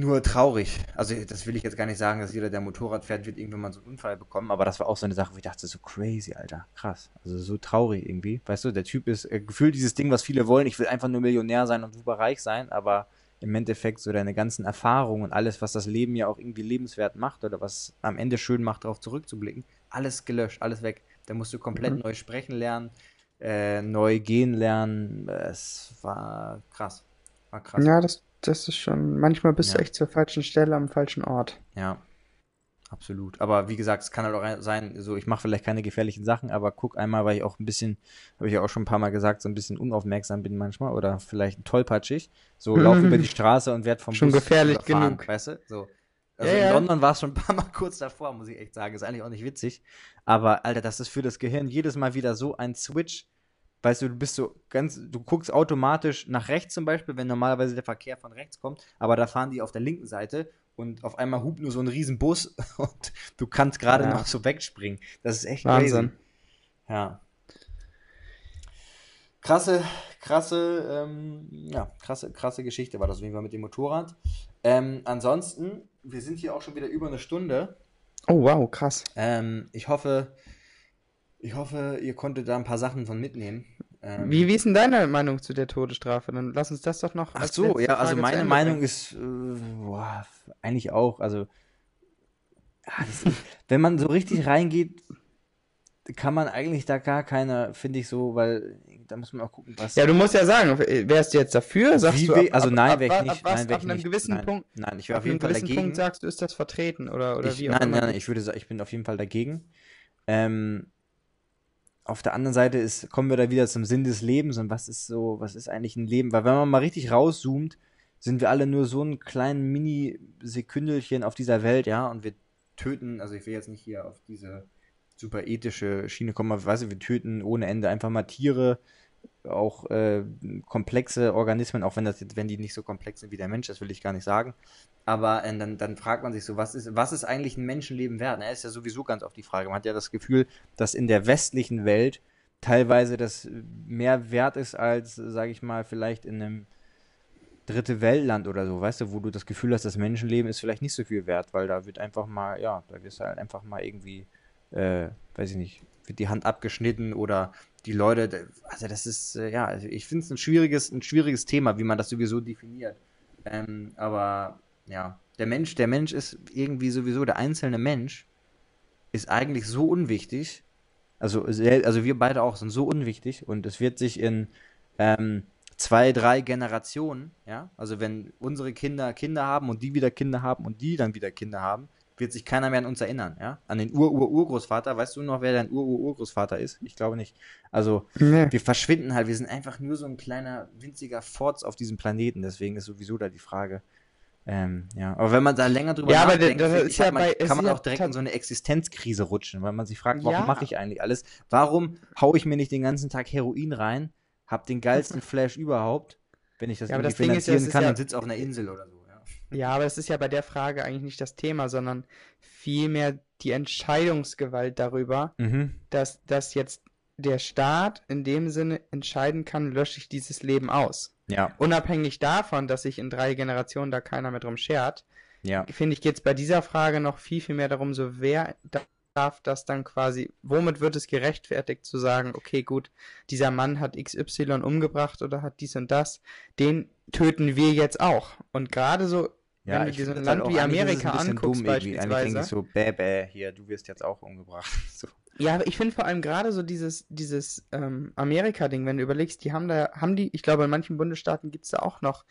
nur traurig. Also, das will ich jetzt gar nicht sagen, dass jeder, der Motorrad fährt, wird irgendwann mal so einen Unfall bekommen, aber das war auch so eine Sache, wo ich dachte, so crazy, Alter, krass. Also, so traurig irgendwie. Weißt du, der Typ ist äh, gefühlt dieses Ding, was viele wollen, ich will einfach nur Millionär sein und super reich sein, aber im Endeffekt so deine ganzen Erfahrungen und alles, was das Leben ja auch irgendwie lebenswert macht oder was am Ende schön macht, darauf zurückzublicken, alles gelöscht, alles weg. Da musst du komplett Mhm. neu sprechen lernen, äh, neu gehen lernen. Es war krass. War krass. Ja, das, das ist schon. Manchmal bist du Ja. echt zur falschen Stelle am falschen Ort. Ja, absolut. Aber wie gesagt, es kann halt auch ein- sein, so ich mache vielleicht keine gefährlichen Sachen, aber guck einmal, weil ich auch ein bisschen, habe ich ja auch schon ein paar Mal gesagt, so ein bisschen unaufmerksam bin manchmal oder vielleicht tollpatschig. So lauf über die Straße und werd vom Schon Bus gefährlich überfahren, genug. weißt du? So. Also Ja, in. London war es schon ein paar Mal kurz davor, muss ich echt sagen. Ist eigentlich auch nicht witzig. Aber Alter, das ist für das Gehirn jedes Mal wieder so ein Switch. Weißt du, du bist so ganz, du guckst automatisch nach rechts zum Beispiel, wenn normalerweise der Verkehr von rechts kommt, aber da fahren die auf der linken Seite und auf einmal hupt nur so ein riesen Bus und du kannst gerade Ja. noch so wegspringen. Das ist echt Wahnsinn. crazy. Ja. Krasse, krasse, ähm, ja, krasse, krasse Geschichte war das auf jeden Fall mit dem Motorrad. Ähm, ansonsten, wir sind hier auch schon wieder über eine Stunde. Oh, wow, krass. Ähm, ich hoffe, ich hoffe, ihr konntet da ein paar Sachen von mitnehmen. Ähm, Wie, wie ist denn deine Meinung zu der Todesstrafe? Dann lass uns das doch noch. Ach so, ja, also Frage meine Meinung ist, äh, boah, eigentlich auch, also, ja, ist, wenn man so richtig reingeht, kann man eigentlich da gar keine, finde ich so, weil da muss man auch gucken, was. Ja, du musst ja sagen, wärst du jetzt dafür? Sagst du, we- also nein, ab, wäre ich ab, nicht. ab, was, nein, wär ab ich einem nicht. gewissen nein, Punkt, Nein, ich wäre ab auf jeden Fall dagegen. Punkt sagst du, ist das vertreten oder, oder ich, wie nein, immer. nein, ich würde sagen, ich bin auf jeden Fall dagegen. Ähm, auf der anderen Seite ist, kommen wir da wieder zum Sinn des Lebens und was ist so, was ist eigentlich ein Leben? Weil wenn man mal richtig rauszoomt, sind wir alle nur so ein kleinen Mini-Sekündelchen auf dieser Welt, ja, und wir töten, also ich will jetzt nicht hier auf diese super ethische Schiene kommen, aber weißt du, wir töten ohne Ende einfach mal Tiere, auch äh, komplexe Organismen, auch wenn das wenn die nicht so komplex sind wie der Mensch, das will ich gar nicht sagen. Aber äh, dann, dann fragt man sich so, was ist, was ist eigentlich ein Menschenleben wert? Na, ist ja sowieso ganz oft die Frage. Man hat ja das Gefühl, dass in der westlichen Welt teilweise das mehr wert ist als, sage ich mal, vielleicht in einem dritte Weltland oder so, weißt du, wo du das Gefühl hast, das Menschenleben ist vielleicht nicht so viel wert, weil da wird einfach mal, ja, da wirst du halt einfach mal irgendwie, äh, weiß ich nicht, wird die Hand abgeschnitten oder die Leute, also das ist, äh, ja, also ich finde es ein schwieriges, ein schwieriges Thema, wie man das sowieso definiert. Ähm, aber ja, der Mensch, der Mensch ist irgendwie sowieso, der einzelne Mensch ist eigentlich so unwichtig. Also, also wir beide auch sind so unwichtig und es wird sich in ähm, zwei, drei Generationen, ja, also wenn unsere Kinder Kinder haben und die wieder Kinder haben und die dann wieder Kinder haben, wird sich keiner mehr an uns erinnern, ja? An den Ur-Ur-Urgroßvater. Weißt du noch, wer dein Ur-Ur-Urgroßvater ist? Ich glaube nicht. Also, Nee. wir verschwinden halt. Wir sind einfach nur so ein kleiner, winziger Forts auf diesem Planeten. Deswegen ist sowieso da die Frage. Ähm, ja, aber wenn man da länger drüber Ja, aber nachdenkt, das finde ist ja man, bei- kann man auch direkt in so eine Existenzkrise rutschen, weil man sich fragt, warum Ja. mache ich eigentlich alles? Warum haue ich mir nicht den ganzen Tag Heroin rein, hab den geilsten Flash überhaupt, wenn ich das Ja, aber irgendwie das Ding ist ja, finanzieren kann und sitze auf einer Insel oder so. Ja. Aber das ist ja bei der Frage eigentlich nicht das Thema, sondern vielmehr die Entscheidungsgewalt darüber, Mhm. dass, dass jetzt der Staat in dem Sinne entscheiden kann, lösche ich dieses Leben aus. Ja, Unabhängig davon, dass sich in drei Generationen da keiner mehr drum schert, ja. finde ich, geht es bei dieser Frage noch viel, viel mehr darum, so wer darf das dann quasi, womit wird es gerechtfertigt zu sagen, okay, gut, dieser Mann hat XY umgebracht oder hat dies und das, den töten wir jetzt auch. Und gerade so, Ja, wenn du ich dir so ein halt Land wie Amerika anguckst beispielsweise. so, bäh, bäh, hier, du wirst jetzt auch umgebracht. So. Ja, aber ich finde vor allem gerade so dieses, dieses ähm, Amerika-Ding, wenn du überlegst, die haben da, haben die, ich glaube, in manchen Bundesstaaten gibt es da auch noch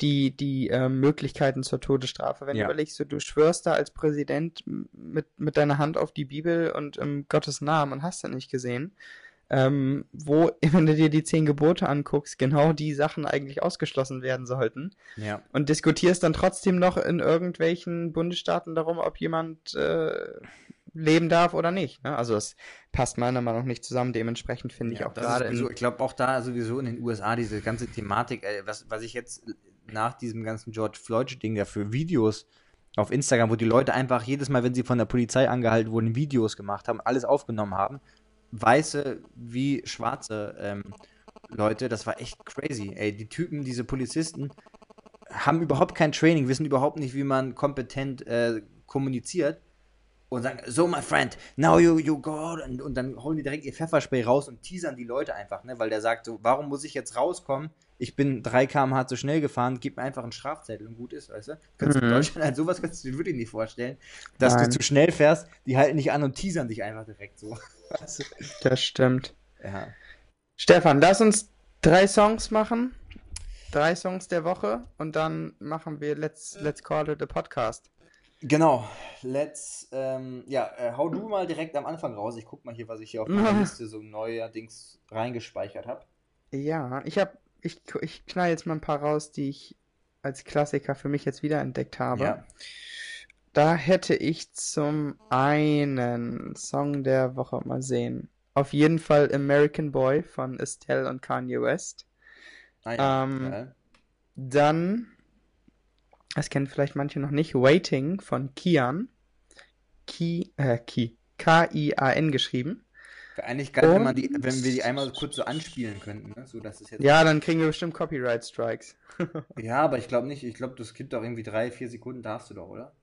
die, die ähm, Möglichkeiten zur Todesstrafe. Wenn Ja. du überlegst, so, du schwörst da als Präsident mit, mit deiner Hand auf die Bibel und im Gottes Namen und hast du nicht gesehen, ähm, wo, wenn du dir die zehn Gebote anguckst, genau die Sachen eigentlich ausgeschlossen werden sollten Ja. und diskutierst dann trotzdem noch in irgendwelchen Bundesstaaten darum, ob jemand äh, leben darf oder nicht. Ne? Also es passt meiner Meinung nach nicht zusammen. Dementsprechend finde ich Ja, auch das gerade sowieso, ich glaube auch da sowieso in den USA diese ganze Thematik, ey, was, was ich jetzt nach diesem ganzen George Floyd-Ding da für Videos auf Instagram, wo die Leute einfach jedes Mal, wenn sie von der Polizei angehalten wurden, Videos gemacht haben, alles aufgenommen haben, weiße wie schwarze ähm, Leute, das war echt crazy. Ey, die Typen, diese Polizisten, haben überhaupt kein Training, wissen überhaupt nicht, wie man kompetent äh, kommuniziert und sagen, so my friend, now you, you go out und, und dann holen die direkt ihr Pfefferspray raus und teasern die Leute einfach, ne, weil der sagt so, warum muss ich jetzt rauskommen? Ich bin 3 km/h zu schnell gefahren, gib mir einfach einen Strafzettel und gut ist, weißt du? Kannst du in Mhm. Deutschland halt sowas kannst du dir wirklich nicht vorstellen, dass Nein. du zu schnell fährst, die halten dich an und teasern dich einfach direkt so. Weißt du? das stimmt. Ja. Stefan, lass uns drei Songs machen. Drei Songs der Woche und dann machen wir Let's, let's Call It a Podcast. Genau, let's, ähm, ja, äh, hau du mal direkt am Anfang raus. Ich guck mal hier, was ich hier auf meiner Liste so neuerdings reingespeichert habe. Ja, ich habe, ich, ich knall jetzt mal ein paar raus, die ich als Klassiker für mich jetzt wiederentdeckt habe. Ja. Da hätte ich zum einen Song der Woche mal sehen. Auf jeden Fall American Boy von Estelle und Kanye West. Ah, ja. Ähm, geil. Dann, das kennen vielleicht manche noch nicht, Waiting von Kian. Ki, äh, Ki, K-I-A-N geschrieben. Wäre eigentlich geil, wenn, man die, Und- wenn wir die einmal kurz so anspielen könnten, ne? So, dass es jetzt. Ja, dann kriegen wir bestimmt Copyright Strikes. Ja, aber ich glaube nicht. Ich glaube, das gibt doch irgendwie drei, vier Sekunden, darfst du doch, oder?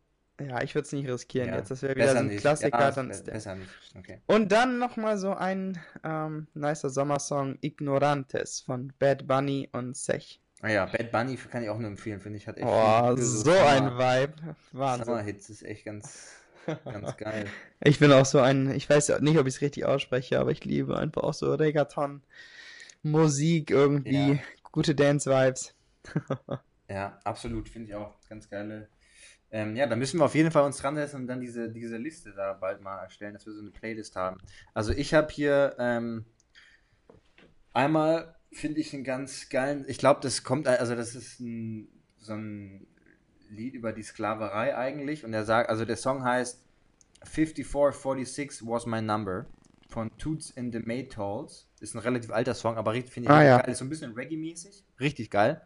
Ja, ich würde es nicht riskieren Ja. jetzt. Das wäre wieder so ein nicht. Klassiker. Ja, dann besser nicht. Okay. Und dann nochmal so ein ähm, nicer Sommersong Ignorantes von Bad Bunny und Sech. Ah ja, Bad Bunny kann ich auch nur empfehlen, finde ich. Hat echt Oh, so ein Vibe. Wahnsinn. Summer-Hits ist echt ganz, ganz geil. Ich bin auch so ein, ich weiß nicht, ob ich es richtig ausspreche, aber ich liebe einfach auch so Reggaeton, Musik irgendwie, Ja. gute Dance-Vibes. Ja, absolut, finde ich auch. Ganz geile. Ähm, ja, da müssen wir auf jeden Fall uns dran setzen und dann diese, diese Liste da bald mal erstellen, dass wir so eine Playlist haben. Also ich habe hier ähm, einmal, finde ich, einen ganz geilen, ich glaube, das kommt, also das ist ein, so ein Lied über die Sklaverei eigentlich und er sagt, also der Song heißt 5446 was my number von Toots and the Maytals. Ist ein relativ alter Song, aber richtig, finde ich, Ah, ja. geil. Ist so ein bisschen Reggae-mäßig. Richtig geil.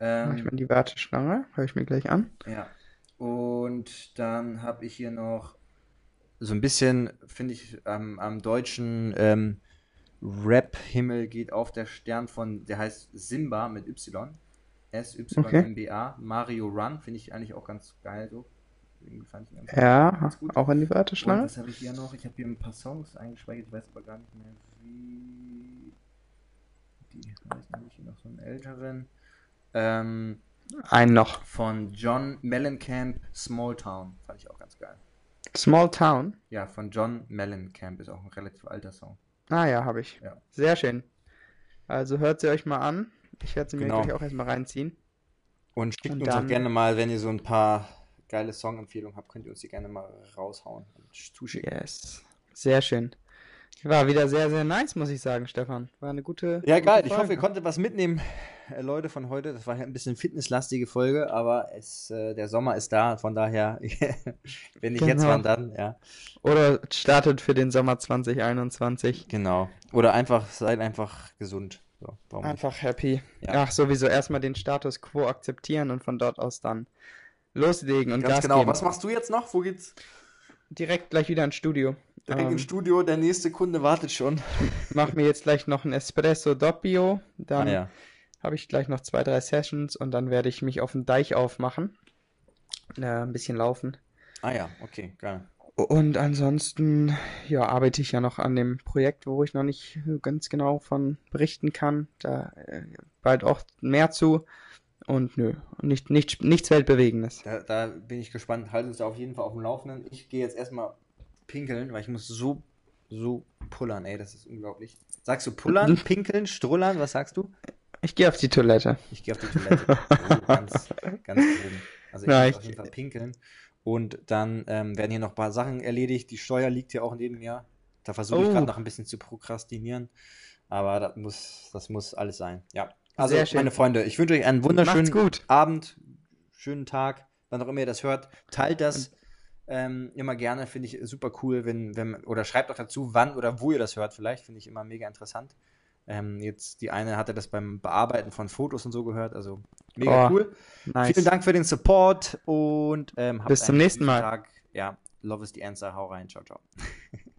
Ähm, Mach ich mal in die Warteschlange, höre ich mir gleich an. ja. Und dann habe ich hier noch so ein bisschen, finde ich, am, am deutschen ähm, Rap-Himmel geht auf der Stern von, der heißt Simba mit Y. S-Y-M-B-A. Mario Run, finde ich eigentlich auch ganz geil so. Ich ganz Ja, ganz gut. auch in die Warteschlange. was habe ich hier noch? Ich habe hier ein paar Songs eingespeichert, ich weiß aber gar nicht mehr wie. Die heißen nämlich hier noch so einen älteren. Ähm, Ein noch. von John Mellencamp, Small Town. Fand ich auch ganz geil. Small Town. Ja, von John Mellencamp ist auch ein relativ alter Song. Ah ja, habe ich. Ja. Sehr schön. Also hört sie euch mal an. Ich werde sie mir Genau. gleich auch erstmal reinziehen. Und schickt Und uns auch gerne mal, wenn ihr so ein paar geile Songempfehlungen habt, könnt ihr uns die gerne mal raushauen und zuschicken. Yes. Sehr schön. War wieder sehr, sehr nice, muss ich sagen, Stefan. War eine gute. Ja, gute geil. Ich hoffe, ihr konntet was mitnehmen, äh, Leute, von heute. Das war ja ein bisschen fitnesslastige Folge, aber es, äh, der Sommer ist da. Von daher, wenn nicht jetzt, Genau. wann dann? Ja, Oder startet für den Sommer 2021. genau. Oder einfach, seid einfach gesund. So, warum nicht? Einfach happy. Ja. Ach, sowieso erstmal den Status quo akzeptieren und von dort aus dann loslegen und Ganz Gas genau. geben. Was machst du jetzt noch? Wo geht's? Direkt gleich wieder ins Studio. Direkt Ähm, ins Studio. Der nächste Kunde wartet schon. mach mir jetzt gleich noch ein Espresso Doppio. Dann Ah, ja. habe ich gleich noch zwei, drei Sessions und dann werde ich mich auf den Deich aufmachen. Äh, ein bisschen laufen. Ah ja, okay, geil. Und ansonsten, ja, arbeite ich ja noch an dem Projekt, wo ich noch nicht ganz genau von berichten kann. Da äh, bald auch mehr zu. Und nö, nicht, nicht, nichts Weltbewegendes. Da, da bin ich gespannt. Haltet uns da auf jeden Fall auf dem Laufenden. Ich gehe jetzt erstmal pinkeln, weil ich muss so, so pullern, ey, das ist unglaublich. Sagst du pullern, pinkeln, strullern, was sagst du? Ich gehe auf die Toilette. Ich gehe auf die Toilette. Oh, ganz, ganz oben. Also ich Ja, muss ich- auf jeden Fall pinkeln. Und dann ähm, werden hier noch ein paar Sachen erledigt. Die Steuer liegt hier auch neben mir. Da versuche ich Oh. gerade noch ein bisschen zu prokrastinieren. Aber das muss, das muss alles sein. Ja. Also, meine Freunde, ich wünsche euch einen wunderschönen. Abend, schönen Tag, wann auch immer ihr das hört. Teilt das ähm, immer gerne, finde ich super cool, wenn, wenn, oder schreibt auch dazu, wann oder wo ihr das hört, vielleicht, finde ich immer mega interessant. Ähm, jetzt, die eine hatte das beim Bearbeiten von Fotos und so gehört, also mega Oh, cool. Nice. Vielen Dank für den Support und ähm, Bis zum nächsten Mal. Tag. Ja, love is the answer, hau rein, ciao, ciao.